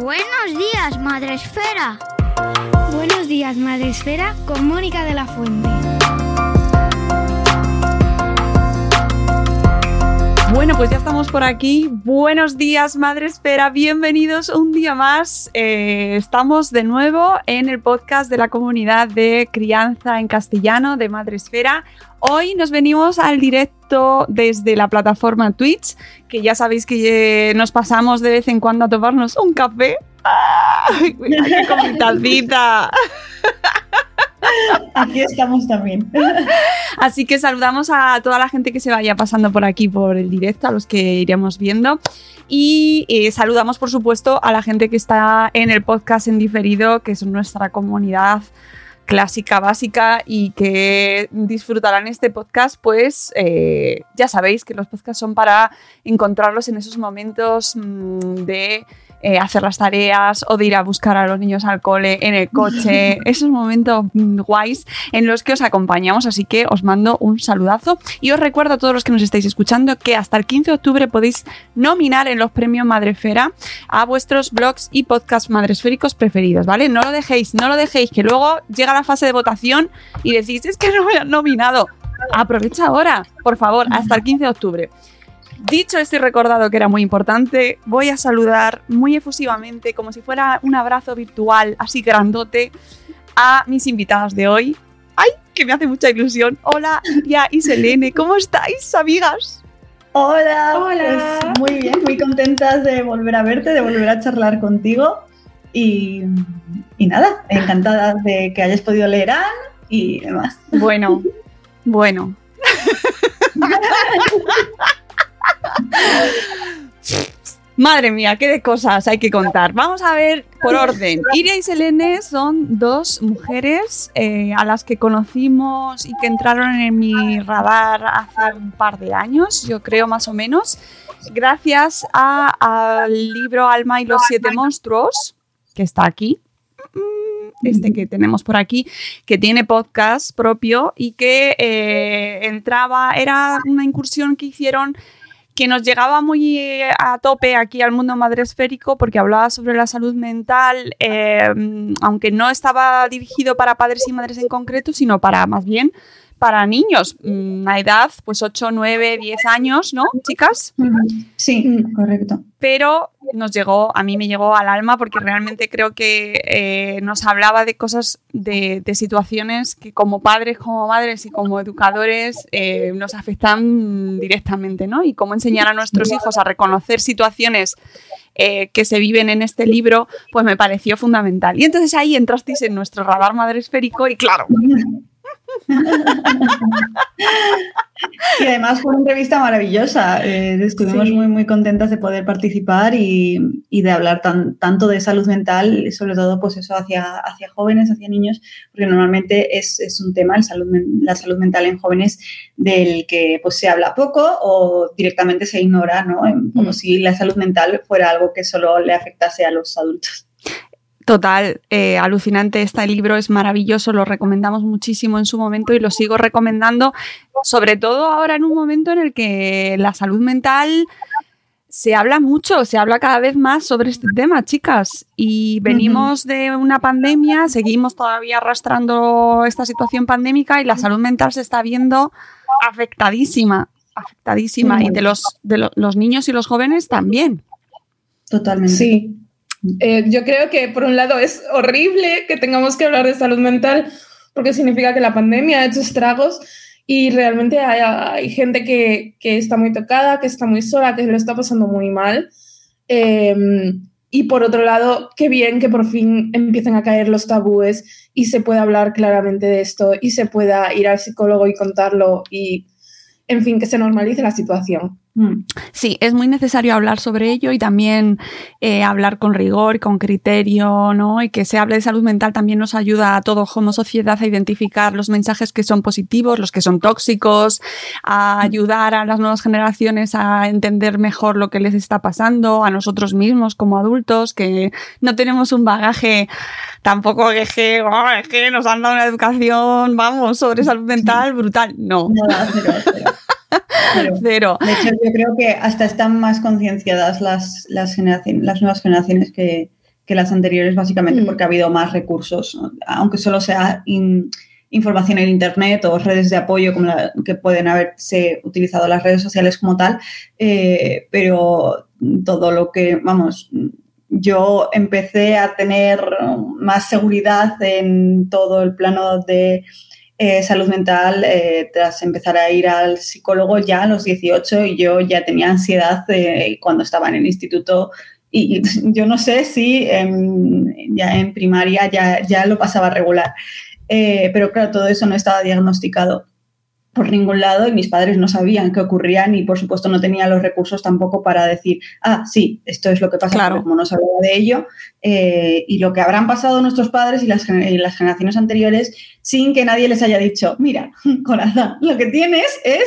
Buenos días, Madre Esfera. Buenos días, Madre Esfera, con Mónica de la Fuente. Bueno, pues ya estamos por aquí. Buenos días, Madre Esfera. Bienvenidos un día más. Eh, estamos de nuevo en el podcast de la comunidad de crianza en castellano de Madre Esfera. Hoy nos venimos al directo desde la plataforma Twitch, que ya sabéis que eh, nos pasamos de vez en cuando a tomarnos un café. ¡Ay, qué! Aquí estamos también. Así que saludamos a toda la gente que se vaya pasando por aquí por el directo, a los que iremos viendo. Y eh, saludamos, por supuesto, a la gente que está en el podcast en diferido, que es nuestra comunidad clásica, básica y que disfrutarán este podcast, pues eh, ya sabéis que los podcasts son para encontrarlos en esos momentos mm, de eh, hacer las tareas o de ir a buscar a los niños al cole en el coche, esos momentos guays en los que os acompañamos, así que os mando un saludazo y os recuerdo a todos los que nos estáis escuchando que hasta el 15 de octubre podéis nominar en los premios Madrefera a vuestros blogs y podcasts madresféricos preferidos, ¿vale? No lo dejéis, no lo dejéis, que luego llega la fase de votación y decís, es que no me han nominado. Aprovecha ahora, por favor, hasta el 15 de octubre. Dicho esto y recordado que era muy importante, voy a saludar muy efusivamente, como si fuera un abrazo virtual, así grandote, a mis invitadas de hoy. ¡Ay, que me hace mucha ilusión! Hola, Iria y Selene, ¿cómo estáis, amigas? Hola, Hola. pues muy bien, muy contentas de volver a verte, de volver a charlar contigo. Y, y nada, encantadas de que hayas podido leer Anne y demás. Bueno, bueno. Madre mía, qué de cosas hay que contar. Vamos a ver por orden. Iria y Selene son dos mujeres eh, a las que conocimos y que entraron en mi radar hace un par de años, yo creo más o menos, gracias al libro Alma y los siete monstruos, que está aquí. Mm, Este que tenemos por aquí, que tiene podcast propio y que eh, entraba, era una incursión que hicieron que nos llegaba muy eh, a tope aquí al mundo madresférico porque hablaba sobre la salud mental, eh, aunque no estaba dirigido para padres y madres en concreto, sino para más bien para niños, mm, a edad pues 8, 9, 10 años, ¿no, chicas? Sí, correcto. pero nos llegó, a mí me llegó al alma porque realmente creo que eh, nos hablaba de cosas, de, de situaciones que como padres, como madres y como educadores eh, nos afectan directamente, ¿no? Y cómo enseñar a nuestros hijos a reconocer situaciones eh, que se viven en este libro, pues me pareció fundamental. Y entonces ahí entrasteis en nuestro radar madresférico y claro, Y además fue una entrevista maravillosa. Eh, estuvimos muy, muy contentas de poder participar y, de hablar tanto de salud mental, sobre todo pues eso hacia, hacia jóvenes, hacia niños, porque normalmente es, un tema, el salud, la salud mental en jóvenes, del que pues se habla poco o directamente se ignora, ¿no? Como mm. si la salud mental fuera algo que solo le afectase a los adultos. Total, eh, alucinante. Este libro es maravilloso, lo recomendamos muchísimo en su momento y lo sigo recomendando, sobre todo ahora en un momento en el que la salud mental se habla mucho, se habla cada vez más sobre este tema, chicas. Y venimos de una pandemia, seguimos todavía arrastrando esta situación pandémica y la salud mental se está viendo afectadísima, afectadísima. Y de los, de los niños y los jóvenes también. Totalmente. Sí, eh, yo creo que por un lado es horrible que tengamos que hablar de salud mental porque significa que la pandemia ha hecho estragos y realmente hay, gente que, está muy tocada, que está muy sola, que lo está pasando muy mal. Em, y por otro lado, qué bien que por fin empiecen a caer los tabúes y se pueda hablar claramente de esto y se pueda ir al psicólogo y contarlo y, en fin, que se normalice la situación. Mm. Sí, es muy necesario hablar sobre ello y también eh, hablar con rigor, y con criterio, ¿no? Y que se hable de salud mental también nos ayuda a todos como sociedad a identificar los mensajes que son positivos, los que son tóxicos, a mm. ayudar a las nuevas generaciones a entender mejor lo que les está pasando, a nosotros mismos como adultos, que no tenemos un bagaje tampoco que, oh, es que nos han dado una educación, vamos, sobre salud mental brutal. No. Cero. De hecho, yo creo que hasta están más concienciadas las, las, las nuevas generaciones que, las anteriores, básicamente mm. porque ha habido más recursos, aunque solo sea información en Internet o redes de apoyo como que pueden haberse utilizado las redes sociales como tal, eh, pero todo lo que, vamos, yo empecé a tener más seguridad en todo el plano de eh, salud mental eh, tras empezar a ir al psicólogo ya a los 18 y yo ya tenía ansiedad eh, cuando estaba en el instituto. Y yo no sé si ya en primaria ya, ya lo pasaba regular, pero claro, todo eso no estaba diagnosticado por ningún lado y mis padres no sabían qué ocurría ni por supuesto no tenían los recursos tampoco para decir, ah, sí, esto es lo que pasa, claro. como no se de ello eh, y lo que habrán pasado nuestros padres y las, las, generaciones anteriores sin que nadie les haya dicho, mira, corazón, lo que tienes es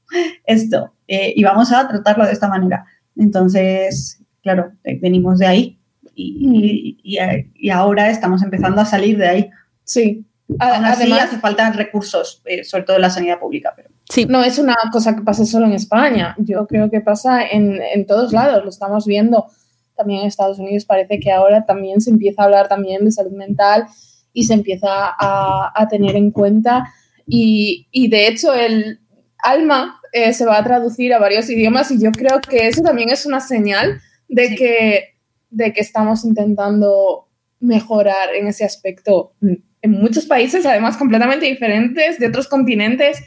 esto eh, y vamos a tratarlo de esta manera. Entonces, claro, eh, venimos de ahí y, y ahora estamos empezando a salir de ahí. Sí, Además, hace falta recursos, eh, sobre todo en la sanidad pública. Pero... Sí. No es una cosa que pasa solo en España. Yo creo que pasa en, en, todos lados. Lo estamos viendo también en Estados Unidos. Parece que ahora también se empieza a hablar también de salud mental y se empieza a, a tener en cuenta. Y, y, de hecho, el alma eh, se va a traducir a varios idiomas y yo creo que eso también es una señal de, que, de que estamos intentando mejorar en ese aspecto en muchos países, además completamente diferentes, de otros continentes.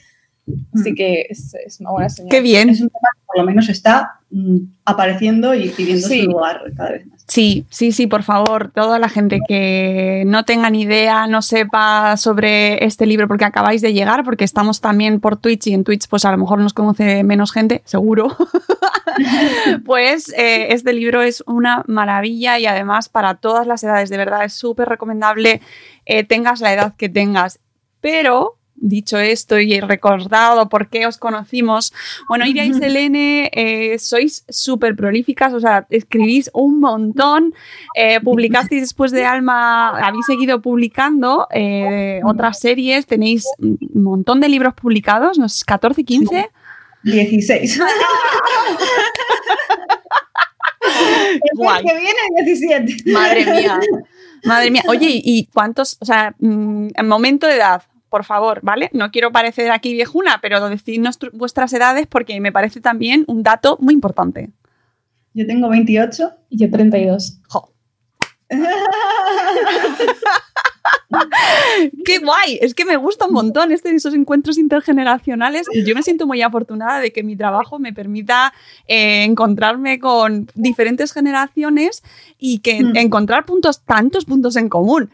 Así mm. que es, una buena señal. Qué bien. Es un tema que por lo menos está mm, apareciendo y pidiendo su lugar cada vez más. Sí, sí, sí, por favor, toda la gente que no tenga ni idea, no sepa sobre este libro porque acabáis de llegar, porque estamos también por Twitch y en Twitch pues a lo mejor nos conoce menos gente, seguro. pues eh, este libro es una maravilla y además para todas las edades, de verdad es súper recomendable, eh, tengas la edad que tengas. Pero dicho esto y recordado por qué os conocimos, bueno, Iria y Selene, eh, sois súper prolíficas, o sea, escribís un montón, eh, publicasteis después de Alma, habéis seguido publicando eh, otras series, tenéis un montón de libros publicados, ¿no? 14, 15. 16. El que viene 17. Madre mía. Madre mía. Oye, ¿y cuántos, o sea, mm, en momento de edad, por favor, ¿vale? No quiero parecer aquí viejuna, pero decidnos vuestras edades porque me parece también un dato muy importante. Yo tengo 28 y yo 32. ¡Jo! ¡Qué guay! Es que me gusta un montón este, esos encuentros intergeneracionales. Yo me siento muy afortunada de que mi trabajo me permita eh, encontrarme con diferentes generaciones y que mm. encontrar puntos, tantos puntos en común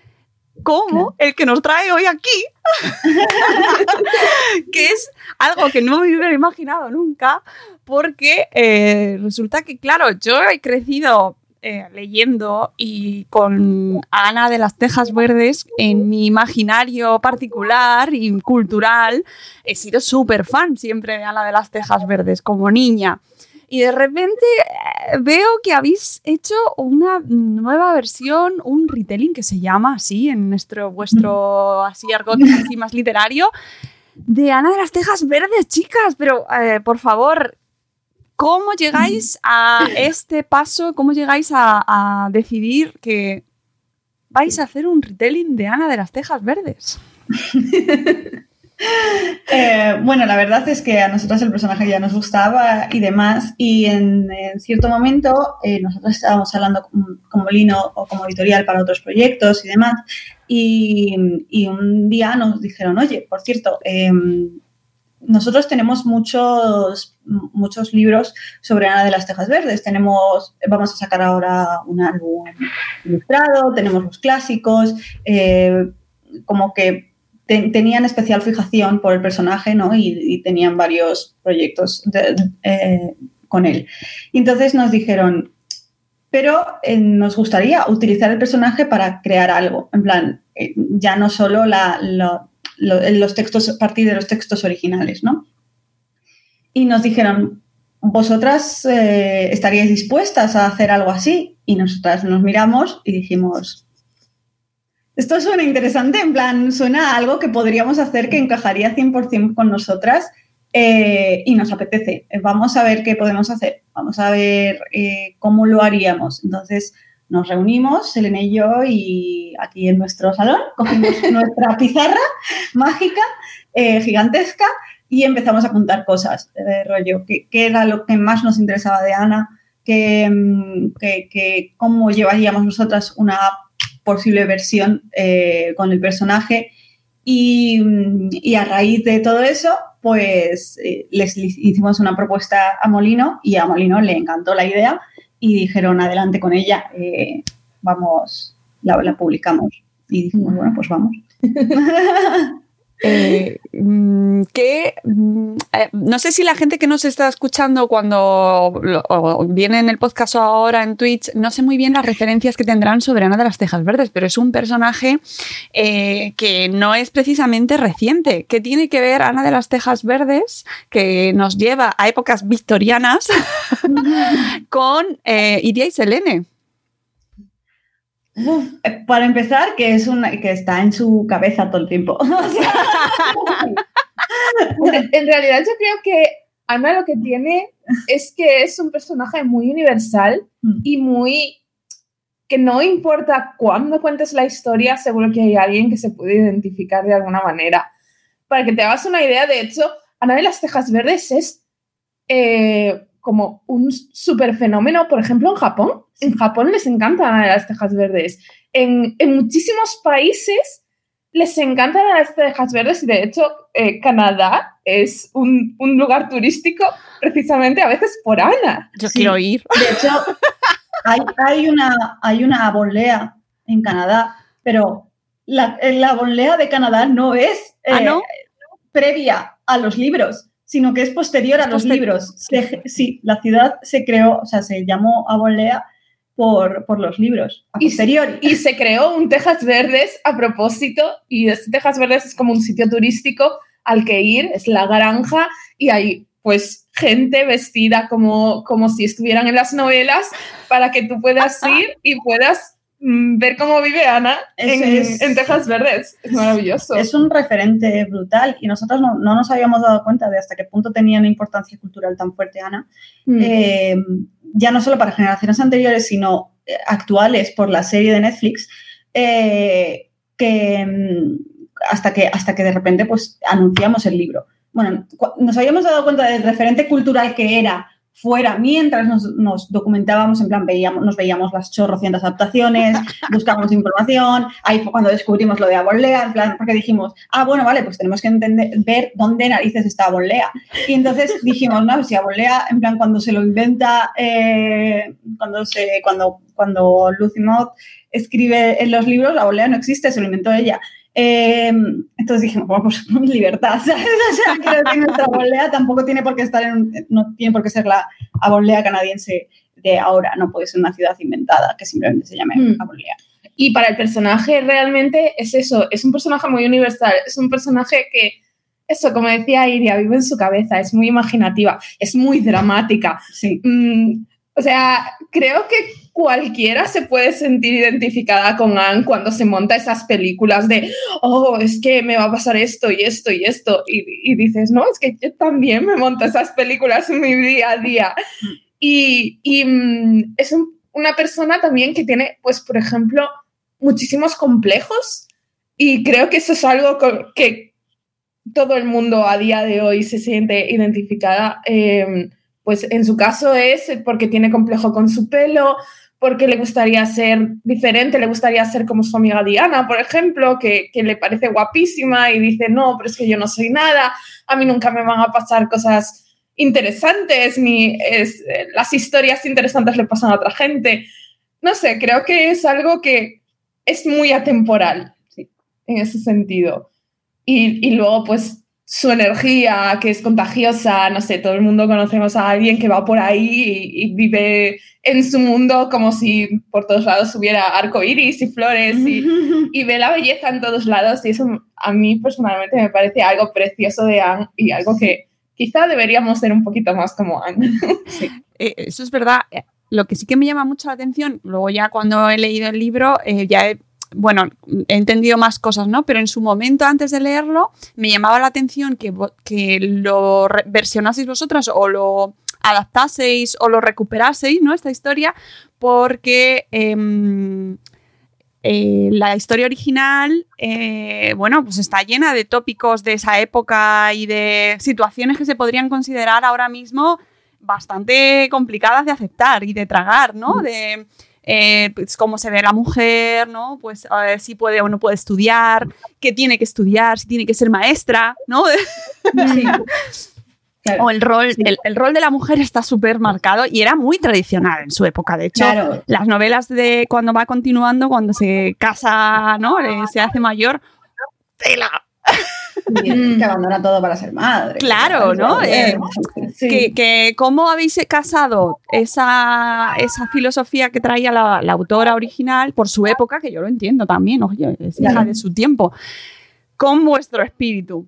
como el que nos trae hoy aquí, que es algo que no me hubiera imaginado nunca, porque eh, resulta que, claro, yo he crecido eh, leyendo y con Ana de las Tejas Verdes en mi imaginario particular y cultural, he sido súper fan siempre de Ana de las Tejas Verdes como niña. Y de repente eh, veo que habéis hecho una nueva versión, un retelling que se llama así, en nuestro vuestro así argot así más literario, de Ana de las Tejas Verdes, chicas. Pero eh, por favor, ¿cómo llegáis a este paso? ¿Cómo llegáis a, a decidir que vais a hacer un retelling de Ana de las Tejas Verdes? Eh, bueno, la verdad es que a nosotros el personaje ya nos gustaba y demás, y en, cierto momento eh, nosotros estábamos hablando con, Molino o como editorial para otros proyectos y demás, y, un día nos dijeron, oye, por cierto, eh, nosotros tenemos muchos, muchos libros sobre Ana de las Tejas Verdes. Tenemos, vamos a sacar ahora un álbum ilustrado, tenemos los clásicos, eh, como que te, tenían especial fijación por el personaje, ¿no? Y, tenían varios proyectos eh, con él. Y entonces nos dijeron, pero eh, nos gustaría utilizar el personaje para crear algo. En plan, eh, ya no solo los textos, a partir de los textos originales, ¿no? Y nos dijeron, ¿vosotras estaríais dispuestas a hacer algo así? Y nosotras nos miramos y dijimos, esto suena interesante, en plan, suena a algo que podríamos hacer que encajaría 100% con nosotras eh, y nos apetece. Vamos a ver qué podemos hacer, vamos a ver eh, cómo lo haríamos. Entonces, nos reunimos, Elena y yo, y aquí en nuestro salón, cogimos nuestra pizarra mágica, eh, gigantesca, y empezamos a apuntar cosas de rollo, qué, era lo que más nos interesaba de Ana, que, que, que cómo llevaríamos nosotras una posible versión eh, con el personaje. Y, y, a raíz de todo eso, pues eh, les hicimos una propuesta a Molino y a Molino le encantó la idea y dijeron adelante con ella, eh, vamos, la, la, publicamos. Y dijimos, bueno, pues vamos. eh, que eh, no sé si la gente que nos está escuchando cuando lo, o viene en el podcast o ahora en Twitch, no sé muy bien las referencias que tendrán sobre Ana de las Tejas Verdes, pero es un personaje eh, que no es precisamente reciente. que tiene que ver Ana de las Tejas Verdes, que nos lleva a épocas victorianas, con Iria y Selene? Uf, para empezar, que es una que está en su cabeza todo el tiempo. en realidad yo creo que Ana lo que tiene es que es un personaje muy universal y muy que no importa cuándo cuentes la historia, seguro que hay alguien que se puede identificar de alguna manera. Para que te hagas una idea, de hecho, Ana de las Tejas Verdes es eh, como un super fenómeno, por ejemplo, en Japón. En Japón les encanta Ana de las Tejas Verdes. En, en muchísimos países les encantan las tejas verdes y de hecho eh, Canadá es un, un, lugar turístico precisamente a veces por Ana. Yo sí. quiero ir. De hecho, hay, hay, una, hay una bolea en Canadá, pero la, la bolea de Canadá no es eh, ¿Ah, no? previa a los libros, sino que es posterior a los libros. Se, sí, la ciudad se creó, o sea, se llamó Abolea por, por, los libros. A posteriori. Y, se creó un Tejas Verdes a propósito, y este Tejas Verdes es como un sitio turístico al que ir, es la granja, y hay pues gente vestida como, como si estuvieran en las novelas para que tú puedas ir y puedas ver cómo vive Ana en, es, en, Tejas Verdes. Es maravilloso. Es un referente brutal y nosotros no, no, nos habíamos dado cuenta de hasta qué punto tenía una importancia cultural tan fuerte Ana. Mm. Eh, ya no solo para generaciones anteriores, sino eh, actuales por la serie de Netflix, eh, que mm, hasta que, hasta que de repente pues, anunciamos el libro. Bueno, nos habíamos dado cuenta del referente cultural que era fuera mientras nos, documentábamos, en plan, veíamos, nos veíamos las chorrocientas adaptaciones, buscábamos información, ahí fue cuando descubrimos lo de Abolea, en plan, porque dijimos, ah, bueno, vale, pues tenemos que entender, ver dónde narices está Abolea. Y entonces dijimos, no, si Abolea, en plan, cuando se lo inventa, eh, cuando, se, cuando, cuando Lucy Mott escribe en los libros, Abolea no existe, se lo inventó ella. Em, entonces dijimos, pues libertad, ¿sabes? O sea, creo que nuestra abolea tampoco tiene por qué estar en, no tiene por qué ser la abolea canadiense de ahora, no puede ser una ciudad inventada que simplemente se llame mm. abolea. Y para el personaje realmente es eso, es un personaje muy universal, es un personaje que, eso, como decía Iria, vive en su cabeza, es muy imaginativa, es muy dramática. Sí. Mm, o sea, creo que cualquiera se puede sentir identificada con Anne cuando se monta esas películas de, oh, es que me va a pasar esto y esto y esto. Y, dices, no, es que yo también me monto esas películas en mi día a día. Y, mm, es una persona también que tiene, pues, por ejemplo, muchísimos complejos. Y creo que eso es algo que todo el mundo a día de hoy se siente identificada. Em, pues en su caso es porque tiene complejo con su pelo, porque le gustaría ser diferente, le gustaría ser como su amiga Diana, por ejemplo, que, le parece guapísima y dice, no, pero es que yo no soy nada, a mí nunca me van a pasar cosas interesantes, ni es, las historias interesantes le pasan a otra gente. No sé, creo que es algo que es muy atemporal, en ese sentido. Y, y luego, pues, su energía, que es contagiosa, no sé, todo el mundo conocemos a alguien que va por ahí y, vive en su mundo como si por todos lados hubiera arco iris y flores y, ve la belleza en todos lados y eso a mí personalmente me parece algo precioso de Anne y algo que quizá deberíamos ser un poquito más como Anne. Sí. Eh, eso es verdad. Lo que sí que me llama mucho la atención, luego ya cuando he leído el libro, eh, ya he bueno, he entendido más cosas, ¿no? Pero en su momento, antes de leerlo, me llamaba la atención que, que lo versionaseis vosotras o lo adaptaseis o lo recuperaseis, ¿no? Esta historia, porque em, eh, la historia original, eh, bueno, pues está llena de tópicos de esa época y de situaciones que se podrían considerar ahora mismo bastante complicadas de aceptar y de tragar, ¿no? Mm. De, eh, pues, cómo se ve la mujer, ¿no? Pues a ver si puede o no puede estudiar, qué tiene que estudiar, si tiene que ser maestra, ¿no? O el rol, el, rol de la mujer está súper marcado y era muy tradicional en su época. De hecho, las novelas de cuando va continuando, cuando se casa, ¿no? Se hace mayor, tela, que abandona todo para ser madre. Claro, ¿no? Eh, que, cómo habéis casado esa, esa filosofía que traía la, autora original por su época, que yo lo entiendo también, oye, es hija de su tiempo, con vuestro espíritu.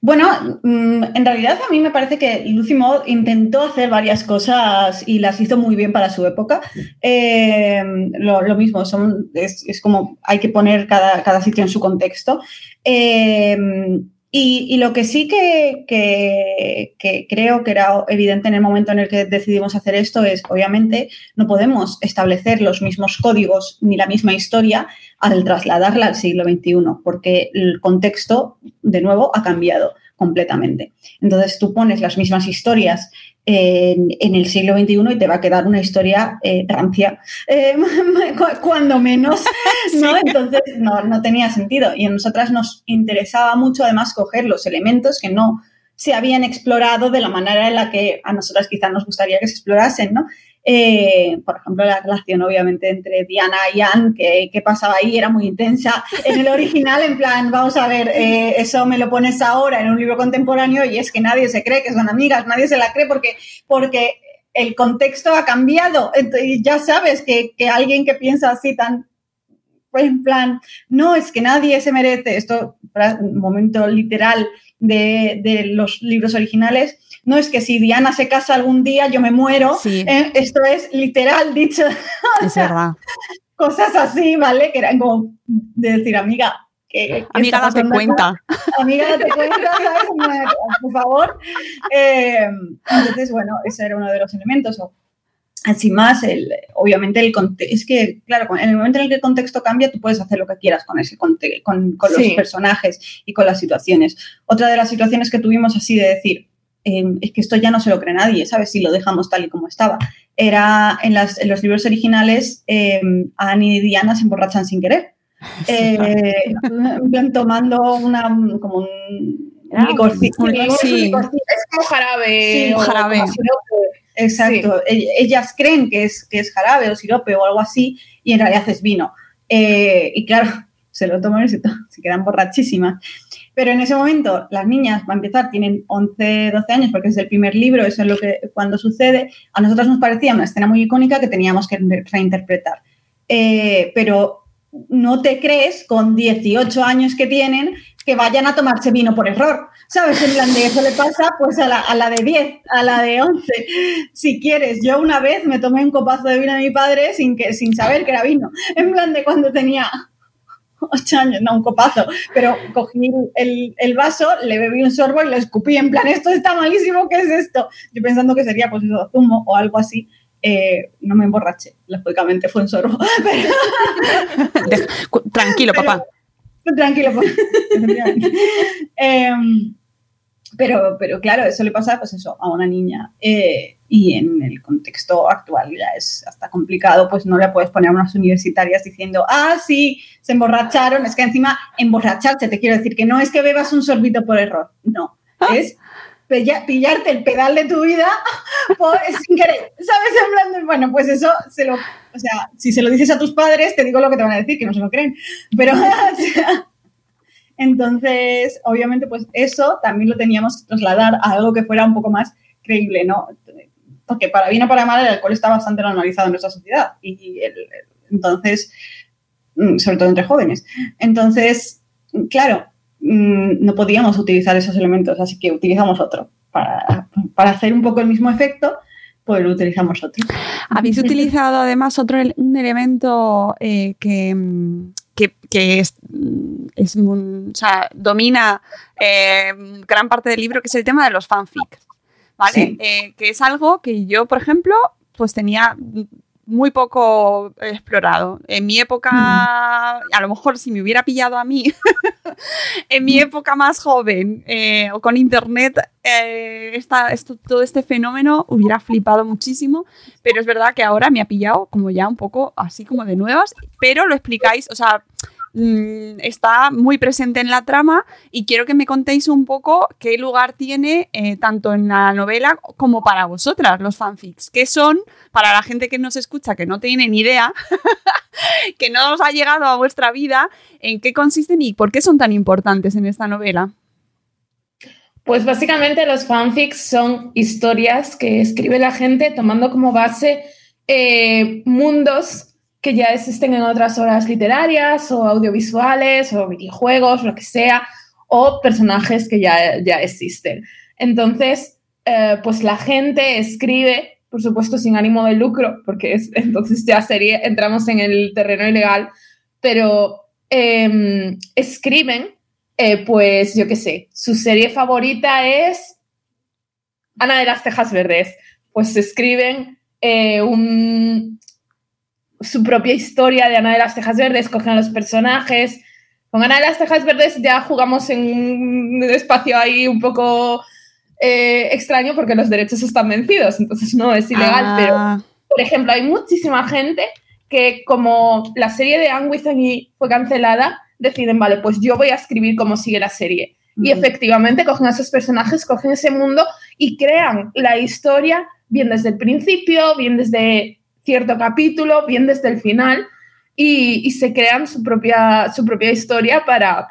Bueno, mm, en realidad a mí me parece que Lucy Maud intentó hacer varias cosas y las hizo muy bien para su época. Eh, lo, mismo, son, es, como hay que poner cada, sitio en su contexto. Eh, y, lo que sí que, creo que era evidente en el momento en el que decidimos hacer esto es, obviamente, no podemos establecer los mismos códigos ni la misma historia al trasladarla al siglo XXI, porque el contexto, de nuevo, ha cambiado completamente. Entonces tú pones las mismas historias en, el siglo XXI y te va a quedar una historia eh, rancia, eh, cuando menos, ¿no? Entonces no, no, tenía sentido. Y a nosotras nos interesaba mucho además coger los elementos que no se habían explorado de la manera en la que a nosotras quizás nos gustaría que se explorasen, ¿no? Eh, por ejemplo, la relación obviamente entre Diana y Anne, que, pasaba ahí, era muy intensa. En el original, en plan, vamos a ver, eh, eso me lo pones ahora en un libro contemporáneo y es que nadie se cree que son amigas, nadie se la cree porque, porque el contexto ha cambiado. Y ya sabes que, que alguien que piensa así tan en plan, no, es que nadie se merece, esto, momento literal de, de los libros originales, no es que si Diana se casa algún día yo me muero, eh, esto es literal dicho. Es verdad. Cosas así, ¿vale? Que eran como de decir, amiga, que, amiga, date cuenta. Amiga, date cuenta, ¿sabes? Por favor. Eh, entonces, bueno, ese era uno de los elementos. Así más, el, obviamente, el es que, claro, en el momento en el que el contexto cambia, tú puedes hacer lo que quieras con, ese con, con los personajes y con las situaciones. Otra de las situaciones que tuvimos así de decir, Em, es que esto ya no se lo cree nadie, ¿sabes? Si lo dejamos tal y como estaba. Era en, los libros originales, eh, Annie y Diana se emborrachan sin querer. Eh, tomando una, como un, ah, licorcito. Es como jarabe. Sí, jarabe. Exacto. Ellas creen que es, que es jarabe o sirope o algo así y en realidad es vino. Eh, y claro, se lo toman y se, se quedan borrachísimas. Pero en ese momento las niñas, va a empezar, tienen 11, 12 años porque es el primer libro, eso es lo que cuando sucede, a nosotros nos parecía una escena muy icónica que teníamos que reinterpretar. Eh, pero no te crees con 18 años que tienen que vayan a tomarse vino por error. ¿Sabes? En plan de eso le pasa pues a la, de 10, a la de 11. Si quieres, yo una vez me tomé un copazo de vino a mi padre sin, que, sin saber que era vino. En plan de cuando tenía ocho años, no, un copazo, pero cogí el, vaso, le bebí un sorbo y le escupí en plan, esto está malísimo, ¿qué es esto? Yo pensando que sería pues eso, zumo o algo así. Eh, no me emborraché, lógicamente fue un sorbo. tranquilo, papá. tranquilo, papá. Em, pero, pero claro, eso le pasa pues eso, a una niña. Eh, y en el contexto actual ya es hasta complicado, pues no le puedes poner a unas universitarias diciendo, ah, sí, se emborracharon. Es que encima emborracharse, te quiero decir, que no es que bebas un sorbito por error, no, ah. es pillarte el pedal de tu vida sin querer, ¿sabes? Plan bueno, pues eso se lo, o sea, si se lo dices a tus padres, te digo lo que te van a decir, que no se lo creen, pero... entonces, obviamente, pues eso también lo teníamos que trasladar a algo que fuera un poco más creíble, ¿no? porque para bien o para mal el alcohol está bastante normalizado en nuestra sociedad y entonces, mm, sobre todo entre jóvenes. Entonces, claro, mm, no podíamos utilizar esos elementos, así que utilizamos otro. Para, hacer un poco el mismo efecto, pues lo utilizamos otro. Habéis utilizado además otro un elemento eh, que, que, es, es o sea, domina eh, gran parte del libro, que es el tema de los fanfics. ¿vale? Eh, que es algo que yo, por ejemplo, pues tenía muy poco explorado. En mi época, a lo mejor si me hubiera pillado a mí, en mi época más joven eh, o con internet, eh, esto, todo este fenómeno hubiera flipado muchísimo, pero es verdad que ahora me ha pillado como ya un poco así como de nuevas, pero lo explicáis, o sea, Mm, está muy presente en la trama y quiero que me contéis un poco qué lugar tiene eh, tanto en la novela como para vosotras los fanfics. ¿Qué son para la gente que nos escucha que no tiene ni idea, que no os ha llegado a vuestra vida, en qué consisten y por qué son tan importantes en esta novela? Pues básicamente los fanfics son historias que escribe la gente tomando como base eh, mundos que ya existen en otras obras literarias o audiovisuales o videojuegos, lo que sea, o personajes que ya, ya existen. Entonces, eh, pues la gente escribe, por supuesto sin ánimo de lucro, porque es, entonces ya sería, entramos en el terreno ilegal, pero em, escriben, eh, pues yo qué sé, su serie favorita es Ana de las Tejas Verdes, pues escriben eh, un, su propia historia de Ana de las Tejas Verdes, cogen a los personajes. Con Ana de las Tejas Verdes ya jugamos en un espacio ahí un poco eh, extraño porque los derechos están vencidos, entonces no es ilegal, pero ah. por ejemplo hay muchísima gente que como la serie de Anne With fue cancelada, deciden, vale, pues yo voy a escribir cómo sigue la serie. Y efectivamente cogen a esos personajes, cogen ese mundo y crean la historia bien desde el principio, bien desde cierto capítulo, bien desde el final, y, se crean su propia, su propia historia para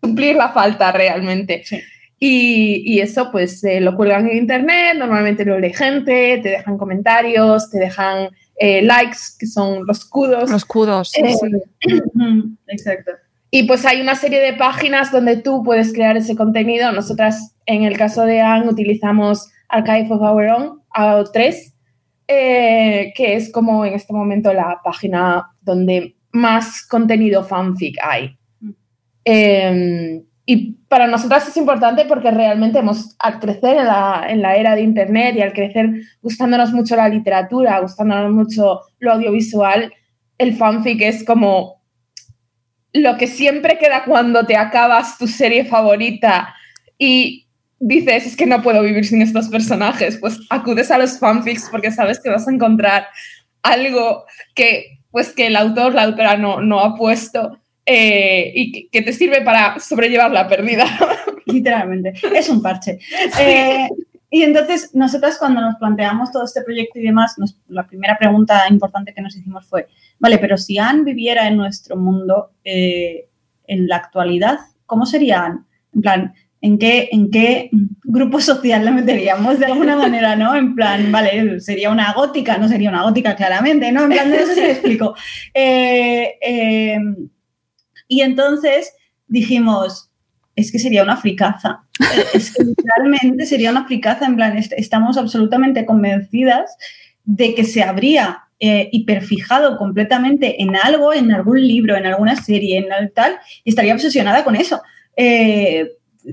cumplir la falta realmente. Y, eso pues lo cuelgan en internet, normalmente lo lee gente, te dejan comentarios, te dejan eh, likes, que son los kudos. Los kudos, eh, sí. Exacto. Y pues hay una serie de páginas donde tú puedes crear ese contenido. Nosotras, en el caso de Anne, utilizamos Archive of Our Own, AO3, eh, que es como en este momento la página donde más contenido fanfic hay. Mm. Em, y para nosotras es importante porque realmente hemos, al crecer en la, en la, era de Internet y al crecer gustándonos mucho la literatura, gustándonos mucho lo audiovisual, el fanfic es como lo que siempre queda cuando te acabas tu serie favorita y dices, es que no puedo vivir sin estos personajes, pues acudes a los fanfics porque sabes que vas a encontrar algo que, pues, que el autor, la autora no, no ha puesto eh, y que, te sirve para sobrellevar la pérdida. Literalmente, es un parche. Eh, y entonces, nosotras cuando nos planteamos todo este proyecto y demás, la primera pregunta importante que nos hicimos fue, vale, pero si Anne viviera en nuestro mundo eh, en la actualidad, ¿cómo sería Anne? En plan, ¿en qué, ¿en qué grupo social la meteríamos de alguna manera, no? En plan, vale, sería una gótica, no sería una gótica claramente, ¿no? En plan, no sé si me explico. Eh, eh, y entonces dijimos, es que sería una fricaza. Es que realmente sería una fricaza, en plan, estamos absolutamente convencidas de que se habría eh, hiperfijado completamente en algo, en algún libro, en alguna serie, en tal, y estaría obsesionada con eso.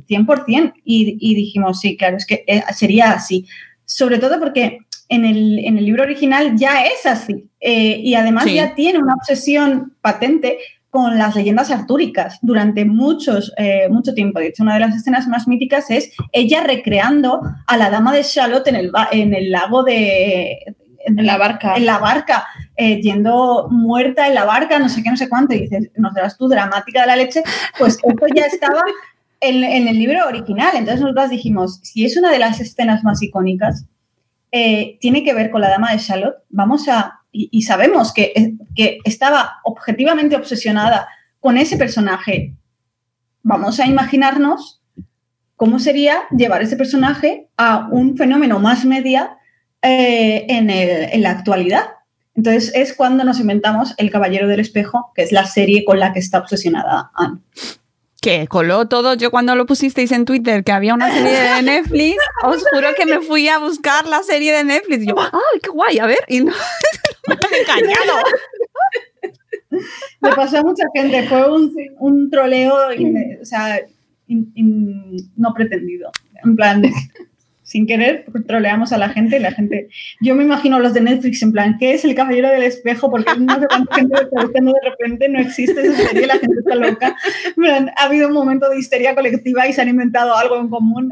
100%. Y, y, dijimos, sí, claro, es que eh, sería así. Sobre todo porque en el, en el libro original ya es así. Eh, y además ya tiene una obsesión patente con las leyendas artúricas durante muchos, mucho tiempo. De hecho, una de las escenas más míticas es ella recreando a la dama de Charlotte en el, en el lago de, en la barca. En la barca, eh, yendo muerta en la barca, no sé qué, no sé cuánto, y dices, nos das tú dramática de la leche, pues esto ya estaba en, el libro original. Entonces nosotros dijimos, si es una de las escenas más icónicas, eh, tiene que ver con la dama de Charlotte, vamos a, y, sabemos que, eh, que estaba objetivamente obsesionada con ese personaje, vamos a imaginarnos cómo sería llevar ese personaje a un fenómeno más media eh, en, la actualidad. Entonces es cuando nos inventamos El Caballero del Espejo, que es la serie con la que está obsesionada Anne. Que coló todo. Yo cuando lo pusisteis en Twitter que había una serie de Netflix, os juro que me fui a buscar la serie de Netflix. Y yo, ¡ay, qué guay! A ver, y no, me han engañado. Le pasó a mucha gente, fue un, troleo o sea, no pretendido. En plan, de, sin querer troleamos a la gente y la gente, yo me imagino los de Netflix en plan, ¿qué es el caballero del espejo? Porque no sé cuánta gente está buscando de repente, no existe esa serie, la gente está loca. ha habido un momento de histeria colectiva y se han inventado algo en común.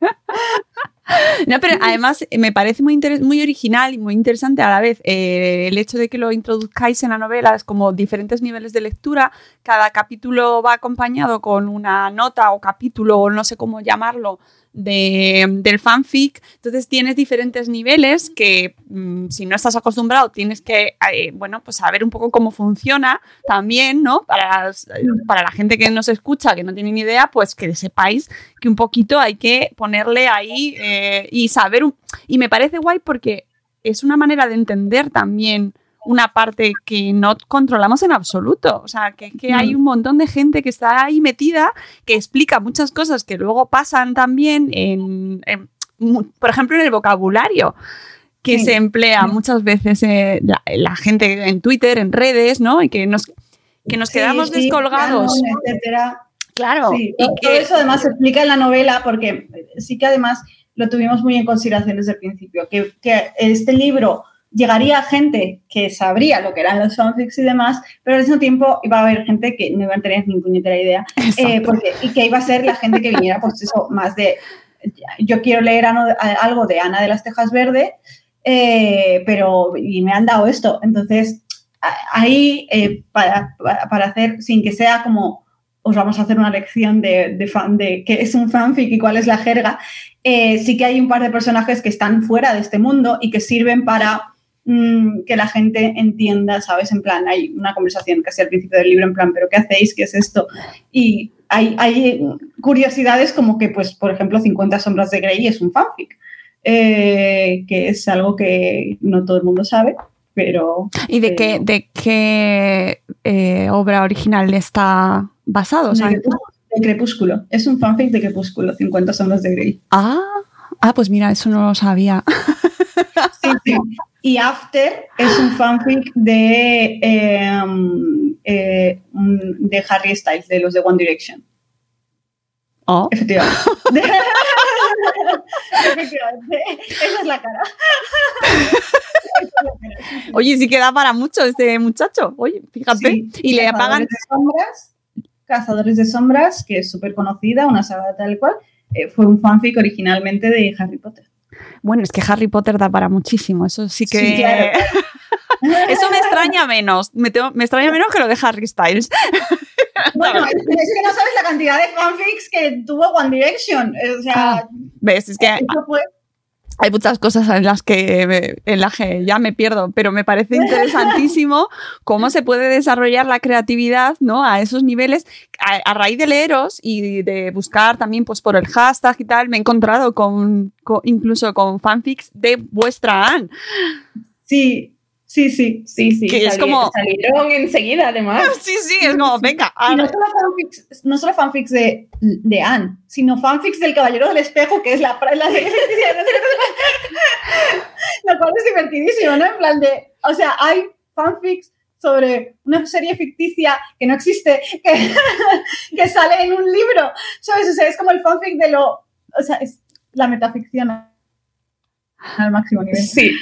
No, pero además me parece muy, muy original y muy interesante a la vez eh, el hecho de que lo introduzcáis en la novela, es como diferentes niveles de lectura, cada capítulo va acompañado con una nota o capítulo, o no sé cómo llamarlo, de, del fanfic. Entonces tienes diferentes niveles que mm, si no estás acostumbrado tienes que, eh, bueno, pues saber un poco cómo funciona también, ¿no? Para, para la gente que nos escucha, que no tiene ni idea, pues que sepáis que un poquito hay que ponerle ahí eh, y saber. y me parece guay porque es una manera de entender también una parte que no controlamos en absoluto. O sea, que, que hay un montón de gente que está ahí metida, que explica muchas cosas que luego pasan también en, por ejemplo, en el vocabulario que se emplea muchas veces eh, la, gente en Twitter, en redes, ¿no? Y que nos, que nos quedamos descolgados. etcétera. Claro. y todo eso además se explica en la novela porque sí que además lo tuvimos muy en consideración desde el principio, que, que este libro llegaría gente que sabría lo que eran los fanfics y demás, pero al mismo tiempo iba a haber gente que no iba a tener ni puñetera idea, eh, porque, y que iba a ser la gente que viniera, pues eso, más de, yo quiero leer algo de Ana de las Tejas Verde, eh, pero, y me han dado esto, entonces, ahí, eh, para, para, hacer, sin que sea como os vamos a hacer una lección de, fan, de qué es un fanfic y cuál es la jerga, eh, sí que hay un par de personajes que están fuera de este mundo y que sirven para mm, que la gente entienda, ¿sabes? En plan, hay una conversación casi al principio del libro, en plan, ¿pero qué hacéis? ¿Qué es esto? Y hay, hay curiosidades como que, pues, por ejemplo, 50 sombras de Grey es un fanfic, eh, que es algo que no todo el mundo sabe. Pero, ¿Y de qué, de qué eh, obra original está basado? de, Crepúsculo. Es un fanfic de Crepúsculo, 50 sombras de Grey. Ah, ah, pues mira, eso no lo sabía. Sí, sí. Y After es un fanfic de, em, eh, de Harry Styles, de los de One Direction. Oh. Efectivamente. Efectivamente. Esa es la cara. Oye, sí queda para mucho este muchacho. Oye, fíjate. y le apagan. sombras, Cazadores de Sombras, que es súper conocida, una saga tal cual, eh, fue un fanfic originalmente de Harry Potter. Bueno, es que Harry Potter da para muchísimo, eso sí que... eso me extraña menos, me, me, extraña menos que lo de Harry Styles. Bueno, es que no sabes la cantidad de fanfics que tuvo One Direction, o sea... Ah, ¿Ves? Es que hay muchas cosas en las que en las que ya me pierdo, pero me parece interesantísimo cómo se puede desarrollar la creatividad ¿no? a esos niveles. A, raíz de leeros y de buscar también pues, por el hashtag y tal, me he encontrado con, incluso con fanfics de vuestra Anne. Sí, Sí, sí, sí, sí. Que es como... Salieron enseguida, además. Sí, sí, es como, venga. no solo fanfics, no solo fanfics de, de Anne, sino fanfics del Caballero del Espejo, que es la... la lo cual es divertidísimo, ¿no? En plan de... O sea, hay fanfics sobre una serie ficticia que no existe, que, que sale en un libro, ¿sabes? O sea, es como el fanfic de lo... O sea, es la metaficción al máximo nivel. Sí.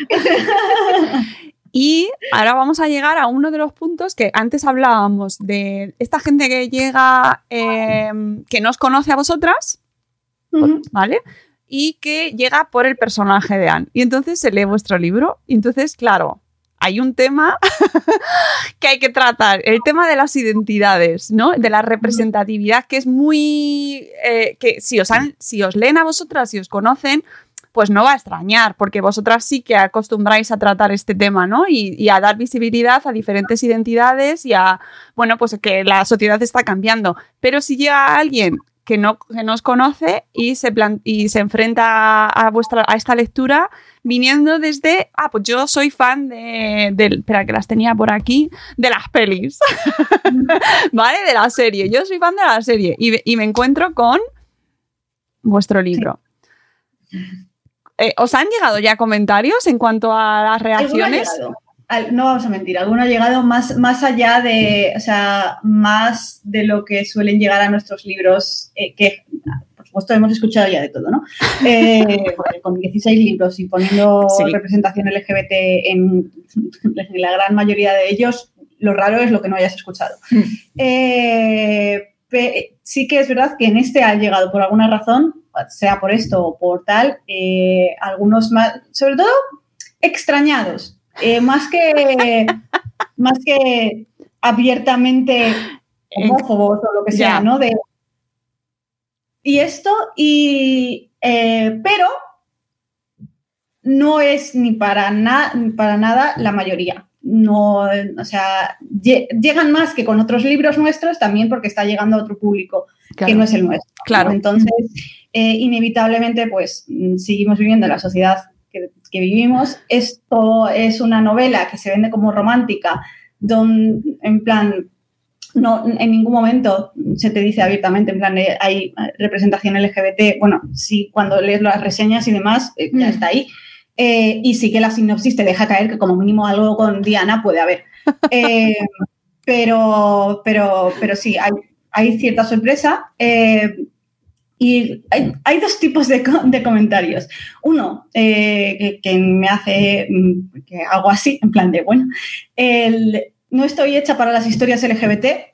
Y ahora vamos a llegar a uno de los puntos que antes hablábamos de esta gente que llega, em, que nos conoce a vosotras, ¿vale? Y que llega por el personaje de Anne. Y entonces se lee vuestro libro. Y entonces, claro, hay un tema que hay que tratar, el tema de las identidades, ¿no? De la representatividad, que es muy... Eh, que si os, si os leen a vosotras, si os conocen, pues no va a extrañar, porque vosotras sí que acostumbráis a tratar este tema, ¿no? Y, a dar visibilidad a diferentes identidades y a, bueno, pues que la sociedad está cambiando. Pero si llega alguien que no que conoce y se, y se enfrenta a, vuestra, a esta lectura viniendo desde, ah, pues yo soy fan de, espera, que las tenía por aquí, de las pelis, ¿vale? De la serie. Yo soy fan de la serie y, me encuentro con vuestro libro. Eh, ¿Os han llegado ya comentarios en cuanto a las reacciones? No vamos a mentir, alguno ha llegado más, más allá de, o sea, más de lo que suelen llegar a nuestros libros, eh, que por supuesto hemos escuchado ya de todo, ¿no? Eh, con 16 libros y poniendo representación LGBT en, la gran mayoría de ellos, lo raro es lo que no hayas escuchado. Mm. Sí que es verdad que en este ha llegado por alguna razón sea por esto o por tal, eh, algunos más, sobre todo extrañados, eh, más que más que abiertamente homófobos o lo que sea, ¿no? De, y esto, y eh, pero no es ni para, ni para nada la mayoría. No, o sea, llegan más que con otros libros nuestros también porque está llegando a otro público que no es el nuestro. Claro. Entonces, eh, inevitablemente, pues mm, seguimos viviendo en la sociedad que, vivimos. Esto es una novela que se vende como romántica, donde, en plan, no, en ningún momento se te dice abiertamente, en plan, eh, hay representación LGBT. Bueno, sí, cuando lees las reseñas y demás, eh, ya mm. está ahí. Y sí que la sinopsis te deja caer que como mínimo algo con Diana puede haber. pero, pero, pero sí, hay, hay cierta sorpresa. Eh, y hay, dos tipos de, comentarios. Uno, eh, que, me hace mm, que hago así, en plan de, bueno, no estoy hecha para las historias LGBT.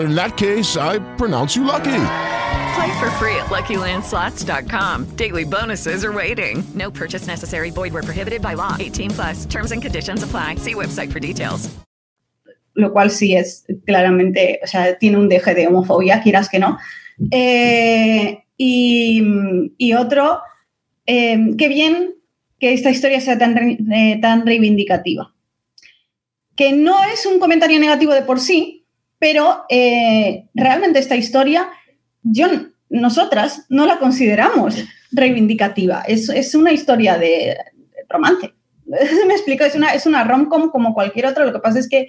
In that case, I pronounce you lucky. Play for free at LuckyLandSlots.com. Daily bonuses are waiting. No purchase necessary. Void where prohibited by law. 18 plus. Terms and conditions apply. See website for details. Lo cual sí es claramente, o sea, tiene un deje de homofobia, quieras que no. Eh, y, y, otro, eh, qué bien que esta historia sea tan, eh, tan reivindicativa. Que no es un comentario negativo de por sí, pero eh, realmente esta historia, yo, nosotras no la consideramos reivindicativa. Es, es una historia de romance. Me explico, es una, es una rom-com como cualquier otra. Lo que pasa es que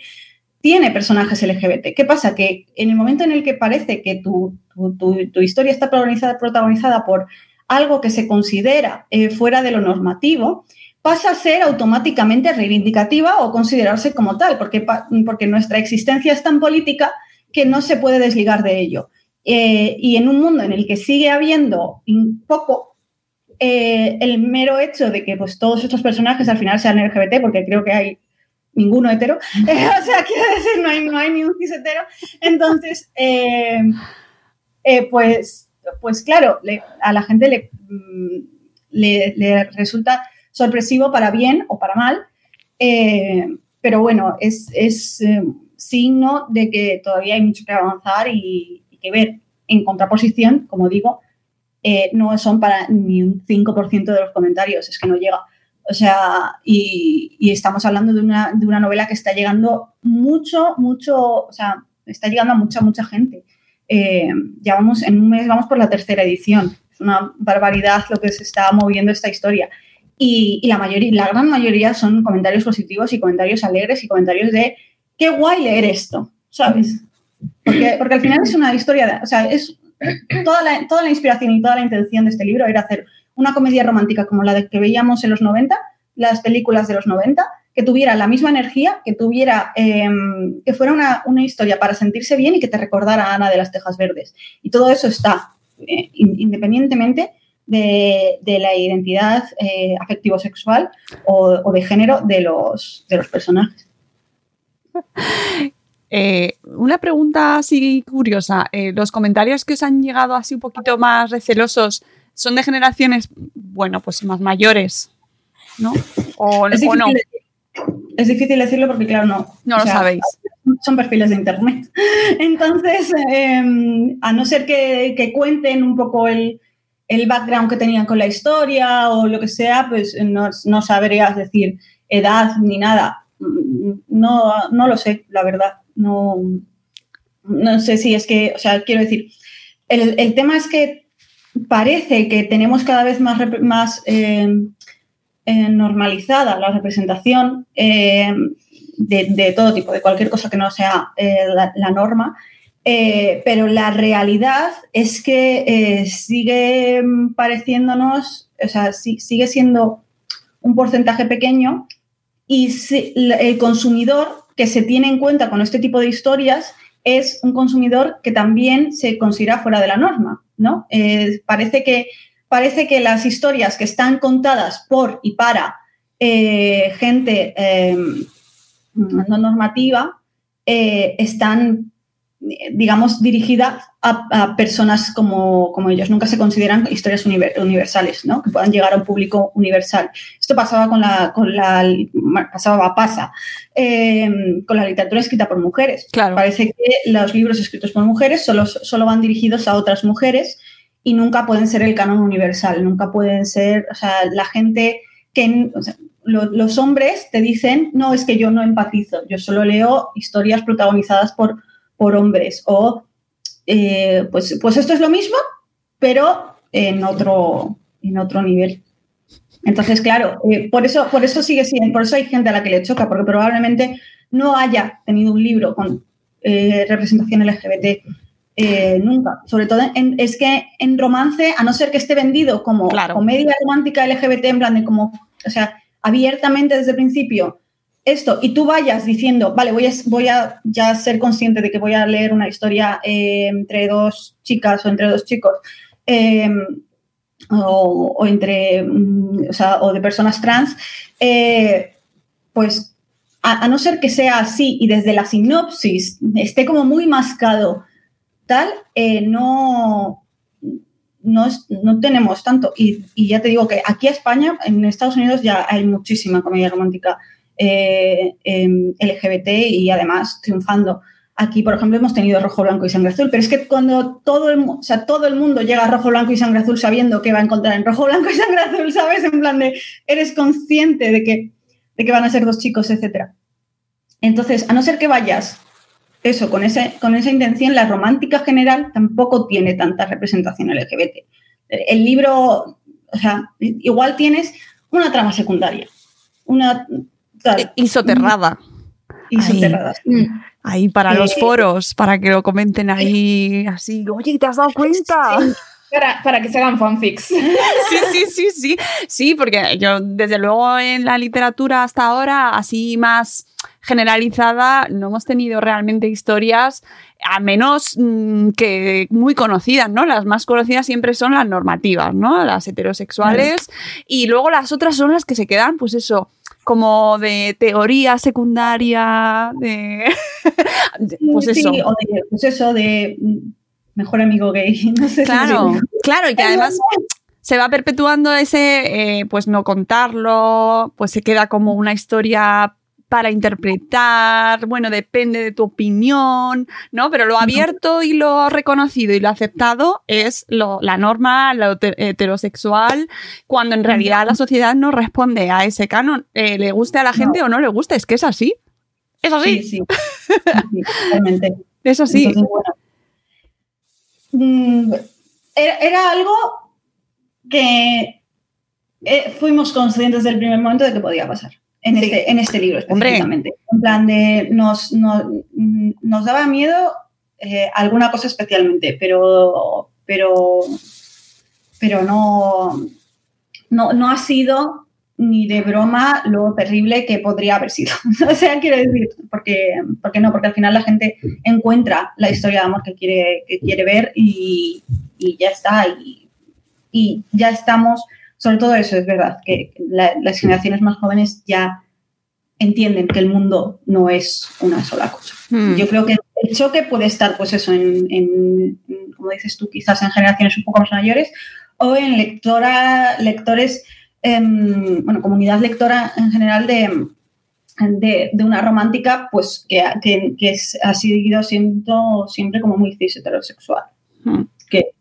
tiene personajes LGBT. ¿Qué pasa? Que en el momento en el que parece que tu, tu, tu, historia está protagonizada, protagonizada, por algo que se considera eh, fuera de lo normativo, pasa a ser automáticamente reivindicativa o considerarse como tal, porque, porque nuestra existencia es tan política que no se puede desligar de ello. Eh, y en un mundo en el que sigue habiendo un poco eh, el mero hecho de que pues, todos estos personajes al final sean LGBT, porque creo que hay ninguno hetero, eh, o sea, quiero decir, no hay, no hay ni un cis hetero, entonces, pues, pues claro, a la gente le, le, le resulta sorpresivo para bien o para mal, eh, pero bueno, es, es eh, signo de que todavía hay mucho que avanzar y, que ver. En contraposición, como digo, eh, no son para ni un 5% de los comentarios, es que no llega. O sea, y, estamos hablando de una, de una, novela que está llegando mucho, mucho, o sea, está llegando a mucha, mucha gente. ya vamos, en un mes vamos por la tercera edición. Es una barbaridad lo que se está moviendo esta historia. Y, la, mayoría, la gran mayoría son comentarios positivos y comentarios alegres y comentarios de qué guay leer esto, ¿sabes? Porque, porque al final es una historia, de, o sea, es toda la, toda la inspiración y toda la intención de este libro era hacer una comedia romántica como la de que veíamos en los 90, las películas de los 90, que tuviera la misma energía, que tuviera, eh, que fuera una, una, historia para sentirse bien y que te recordara a Ana de las Tejas Verdes. Y todo eso está, eh, independientemente de, de, la identidad eh, afectivo-sexual o, o, de género de los, de los personajes. Eh, una pregunta así curiosa. Eh, ¿Los comentarios que os han llegado así un poquito más recelosos son de generaciones, bueno, pues más mayores? ¿No? ¿O, es, o no? Es difícil decirlo porque, claro, no. No lo sea, sabéis. Son perfiles de internet. Entonces, eh, a no ser que, que cuenten un poco el, el background que tenían con la historia o lo que sea, pues no, no sabrías decir edad ni nada. No, no lo sé, la verdad. No, no sé si es que, o sea, quiero decir, el, el tema es que parece que tenemos cada vez más, más eh, eh, normalizada la representación eh, de, de, todo tipo, de cualquier cosa que no sea la, norma. Eh, pero la realidad es que eh, sigue pareciéndonos, o sea, si, sigue siendo un porcentaje pequeño y el consumidor que se tiene en cuenta con este tipo de historias es un consumidor que también se considera fuera de la norma, ¿no? Eh, parece, que, parece que las historias que están contadas por y para gente no normativa están digamos, dirigida a, personas como, como, ellos. Nunca se consideran historias universales, ¿no? Que puedan llegar a un público universal. Esto pasaba con la, con la pasaba, pasa, em, con la literatura escrita por mujeres. Claro. Parece que los libros escritos por mujeres solo, solo van dirigidos a otras mujeres y nunca pueden ser el canon universal, nunca pueden ser, o sea, la gente que, los hombres te dicen, no, es que yo no empatizo, yo solo leo historias protagonizadas por, por hombres o, eh, pues, pues esto es lo mismo, pero en otro, en otro nivel. Entonces, claro, eh, por, eso, por eso sigue siendo, por eso hay gente a la que le choca, porque probablemente no haya tenido un libro con eh, representación LGBT nunca. Sobre todo es que en romance, a no ser que esté vendido como comedia romántica LGBT, en plan de como, o sea, abiertamente desde el principio esto y tú vayas diciendo, vale, voy a, voy a ya ser consciente de que voy a leer una historia eh, entre dos chicas o entre dos chicos em, o, entre, mm, o, de personas trans, eh, pues a, no ser que sea así y desde la sinopsis esté como muy mascado, tal, eh, no, no, no, tenemos tanto. Y, y, ya te digo que aquí a España, en Estados Unidos ya hay muchísima comedia romántica eh, em, LGBT y además triunfando. Aquí, por ejemplo, hemos tenido rojo, blanco y sangre azul, pero es que cuando todo el, o sea, todo el mundo llega a rojo, blanco y sangre azul sabiendo que va a encontrar en rojo, blanco y sangre azul, ¿sabes? En plan de, eres consciente de que, de que van a ser dos chicos, etc. Entonces, a no ser que vayas eso, con, ese, con esa intención, la romántica general tampoco tiene tanta representación LGBT. El libro, o sea, igual tienes una trama secundaria, una y soterrada. Y Ahí para los eh, foros, para que lo comenten ahí así. Oye, ¿te has dado cuenta? Para, para, que se hagan fanfics. Sí, sí, sí, sí. Sí, porque yo, desde luego, en la literatura hasta ahora, así más generalizada, no hemos tenido realmente historias, a menos mm, que muy conocidas, ¿no? Las más conocidas siempre son las normativas, ¿no? Las heterosexuales. Y luego las otras son las que se quedan, pues eso, como de teoría secundaria, de... pues eso. o de, pues eso, de mejor amigo gay. No sé claro, claro, y que además se va perpetuando ese, eh, pues no contarlo, pues se queda como una historia para interpretar, bueno, depende de tu opinión, ¿no? Pero lo abierto y lo reconocido y lo aceptado es la norma, lo heterosexual, cuando en realidad la sociedad no responde a ese canon. Eh, ¿Le guste a la gente o no le gusta? Es que es así. Es así. Sí, sí. realmente. Es así. Mm, era, algo que eh, fuimos conscientes del primer momento de que podía pasar en, este, en este libro específicamente. En plan de, nos, nos, daba miedo eh, alguna cosa especialmente, pero, pero, pero no, no, no ha sido ni de broma lo terrible que podría haber sido. o sea, quiero decir, porque, porque no, porque al final la gente encuentra la historia de amor que quiere, que quiere ver y, y ya está. Y, y ya estamos sobre todo eso es verdad, que las generaciones más jóvenes ya entienden que el mundo no es una sola cosa. Hmm. Yo creo que el choque puede estar, pues eso, en, como dices tú, quizás en generaciones un poco más mayores o en lectora, lectores, bueno, comunidad lectora en general de, de, una romántica, pues que, que, ha seguido siendo siempre como muy cis heterosexual. Hmm. que,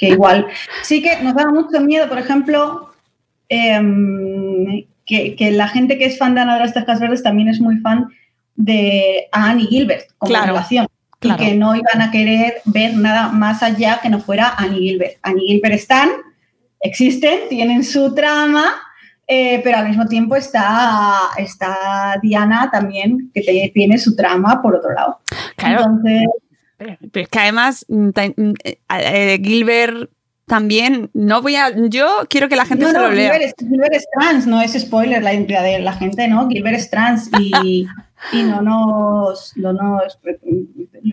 que igual sí que nos da mucho miedo, por ejemplo, em, que, la gente que es fan de Ana de las Tejas Verdes también es muy fan de Annie Gilbert como relación. Y que no iban a querer ver nada más allá que no fuera Annie Gilbert. Annie Gilbert están, existen, tienen su trama, eh, pero al mismo tiempo está, está Diana también, que tiene su trama por otro lado. Entonces, pero es que además, mm, mm, eh, eh, Gilbert también, no voy a. Yo quiero que la gente se lo lea. Gilbert es, trans, no es spoiler la identidad de la gente, ¿no? Gilbert es trans y, no nos. No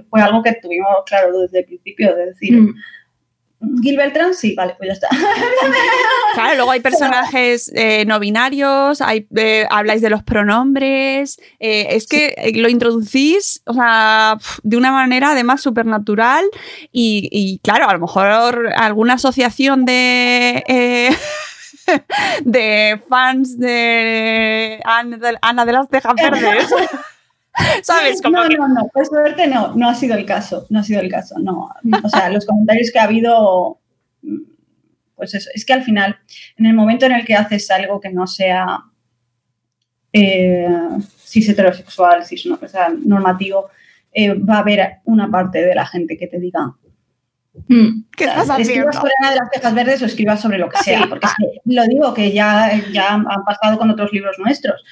fue algo que tuvimos claro desde el principio, de decir. Mm. Gilbert Trans, sí, vale, pues ya está. Claro, luego hay personajes eh, no binarios, hay, eh, habláis de los pronombres, eh, es que lo introducís, o sea, de una manera además supernatural y, y, claro, a lo mejor alguna asociación de... de fans de Ana de, Ana de las Tejas Verdes. ¿Sabes? Como no, que- no, no, por suerte no, no ha sido el caso, no ha sido el caso, no. O sea, los comentarios que ha habido, pues eso, es que al final, en el momento en el que haces algo que no sea eh, cis heterosexual, cis no, o sea, normativo, eh, va a haber una parte de la gente que te diga, ¿Qué o sea, estás escribas haciendo? sobre Ana de las tejas verdes o escribas sobre lo que sea, Sí. porque es que lo digo que ya, ya han pasado con otros libros nuestros.